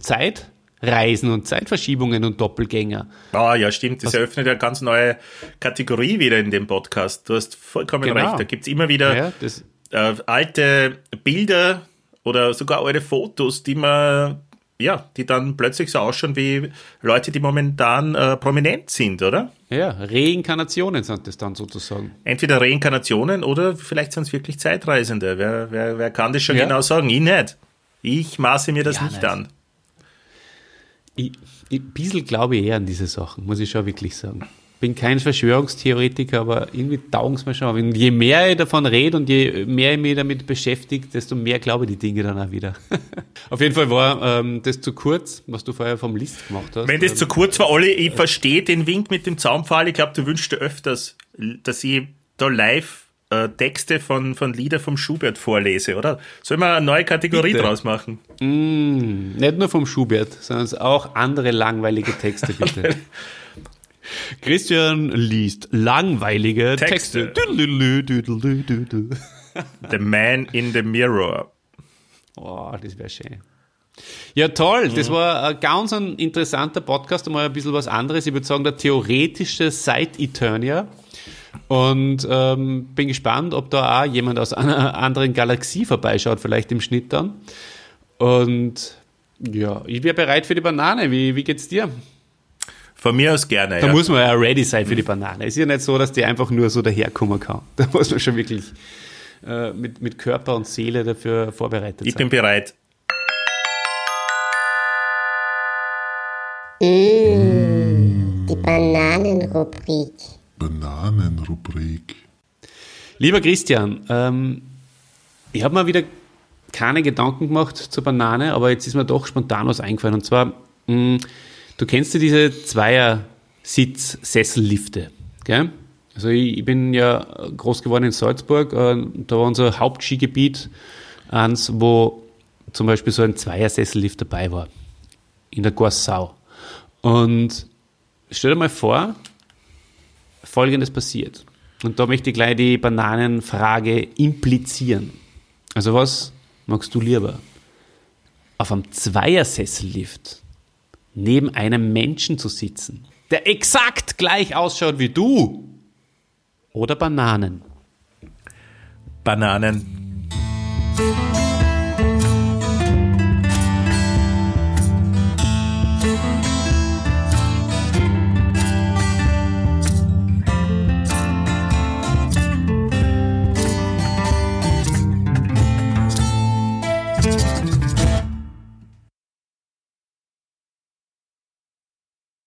Zeitreisen und Zeitverschiebungen und Doppelgänger? Ah, ja, stimmt. Das Was? eröffnet ja eine ganz neue Kategorie wieder in dem Podcast. Du hast vollkommen genau. recht. Da gibt es immer wieder ja, äh, alte Bilder oder sogar eure Fotos, die man ja, die dann plötzlich so ausschauen wie Leute, die momentan äh, prominent sind, oder? Ja, Reinkarnationen sind das dann sozusagen. Entweder Reinkarnationen oder vielleicht sind es wirklich Zeitreisende. Wer, wer, wer kann das schon ja. genau sagen? Ich nicht. Ich maße mir das ja, nicht nicht an. Ich, ich, ein bisschen glaube ich eher an diese Sachen, muss ich schon wirklich sagen bin kein Verschwörungstheoretiker, aber irgendwie taugen es mir schon. Und je mehr ich davon rede und je mehr ich mich damit beschäftige, desto mehr glaube ich die Dinge dann auch wieder. Auf jeden Fall war ähm, das zu kurz, was du vorher vom List gemacht hast. Wenn das ähm, zu kurz war, Olli, ich verstehe den Wink mit dem Zaunpfahl. Ich glaube, du wünschst dir öfters, dass ich da live äh, Texte von, von Lieder vom Schubert vorlese, oder? Sollen wir eine neue Kategorie bitte. draus machen? Mm, nicht nur vom Schubert, sondern auch andere langweilige Texte, bitte. Christian liest langweilige Texte. Texte. The Man in the Mirror. Oh, das wäre schön. Ja, toll. Das mhm. war ein ganz ein interessanter Podcast, mal ein bisschen was anderes. Ich würde sagen, der theoretische Side Eternia. Und ähm, bin gespannt, ob da auch jemand aus einer anderen Galaxie vorbeischaut, vielleicht im Schnitt dann. Und ja, ich wäre bereit für die Banane. Wie, wie geht's dir? Von mir aus gerne. Da ja. muss man ja ready sein für die Banane. Es ist ja nicht so, dass die einfach nur so daherkommen kann. Da muss man schon wirklich äh, mit, mit Körper und Seele dafür vorbereitet ich sein. Ich bin bereit. Mmh, die Bananenrubrik. Bananenrubrik. Lieber Christian, ähm, ich habe mal wieder keine Gedanken gemacht zur Banane, aber jetzt ist mir doch spontan was eingefallen. Und zwar, mh, mm, Du kennst ja diese Zweier-Sitz-Sessellifte? Also ich, ich, bin ja groß geworden in Salzburg, äh, da war unser Hauptskigebiet eins, wo zum Beispiel so ein Zweier-Sessellift dabei war, in der Gorsau. Und stell dir mal vor, Folgendes passiert. Und da möchte ich gleich die Bananenfrage implizieren. Also was magst du lieber? Auf einem Zweiersessellift neben einem Menschen zu sitzen, der exakt gleich ausschaut wie du? Oder Bananen? Bananen.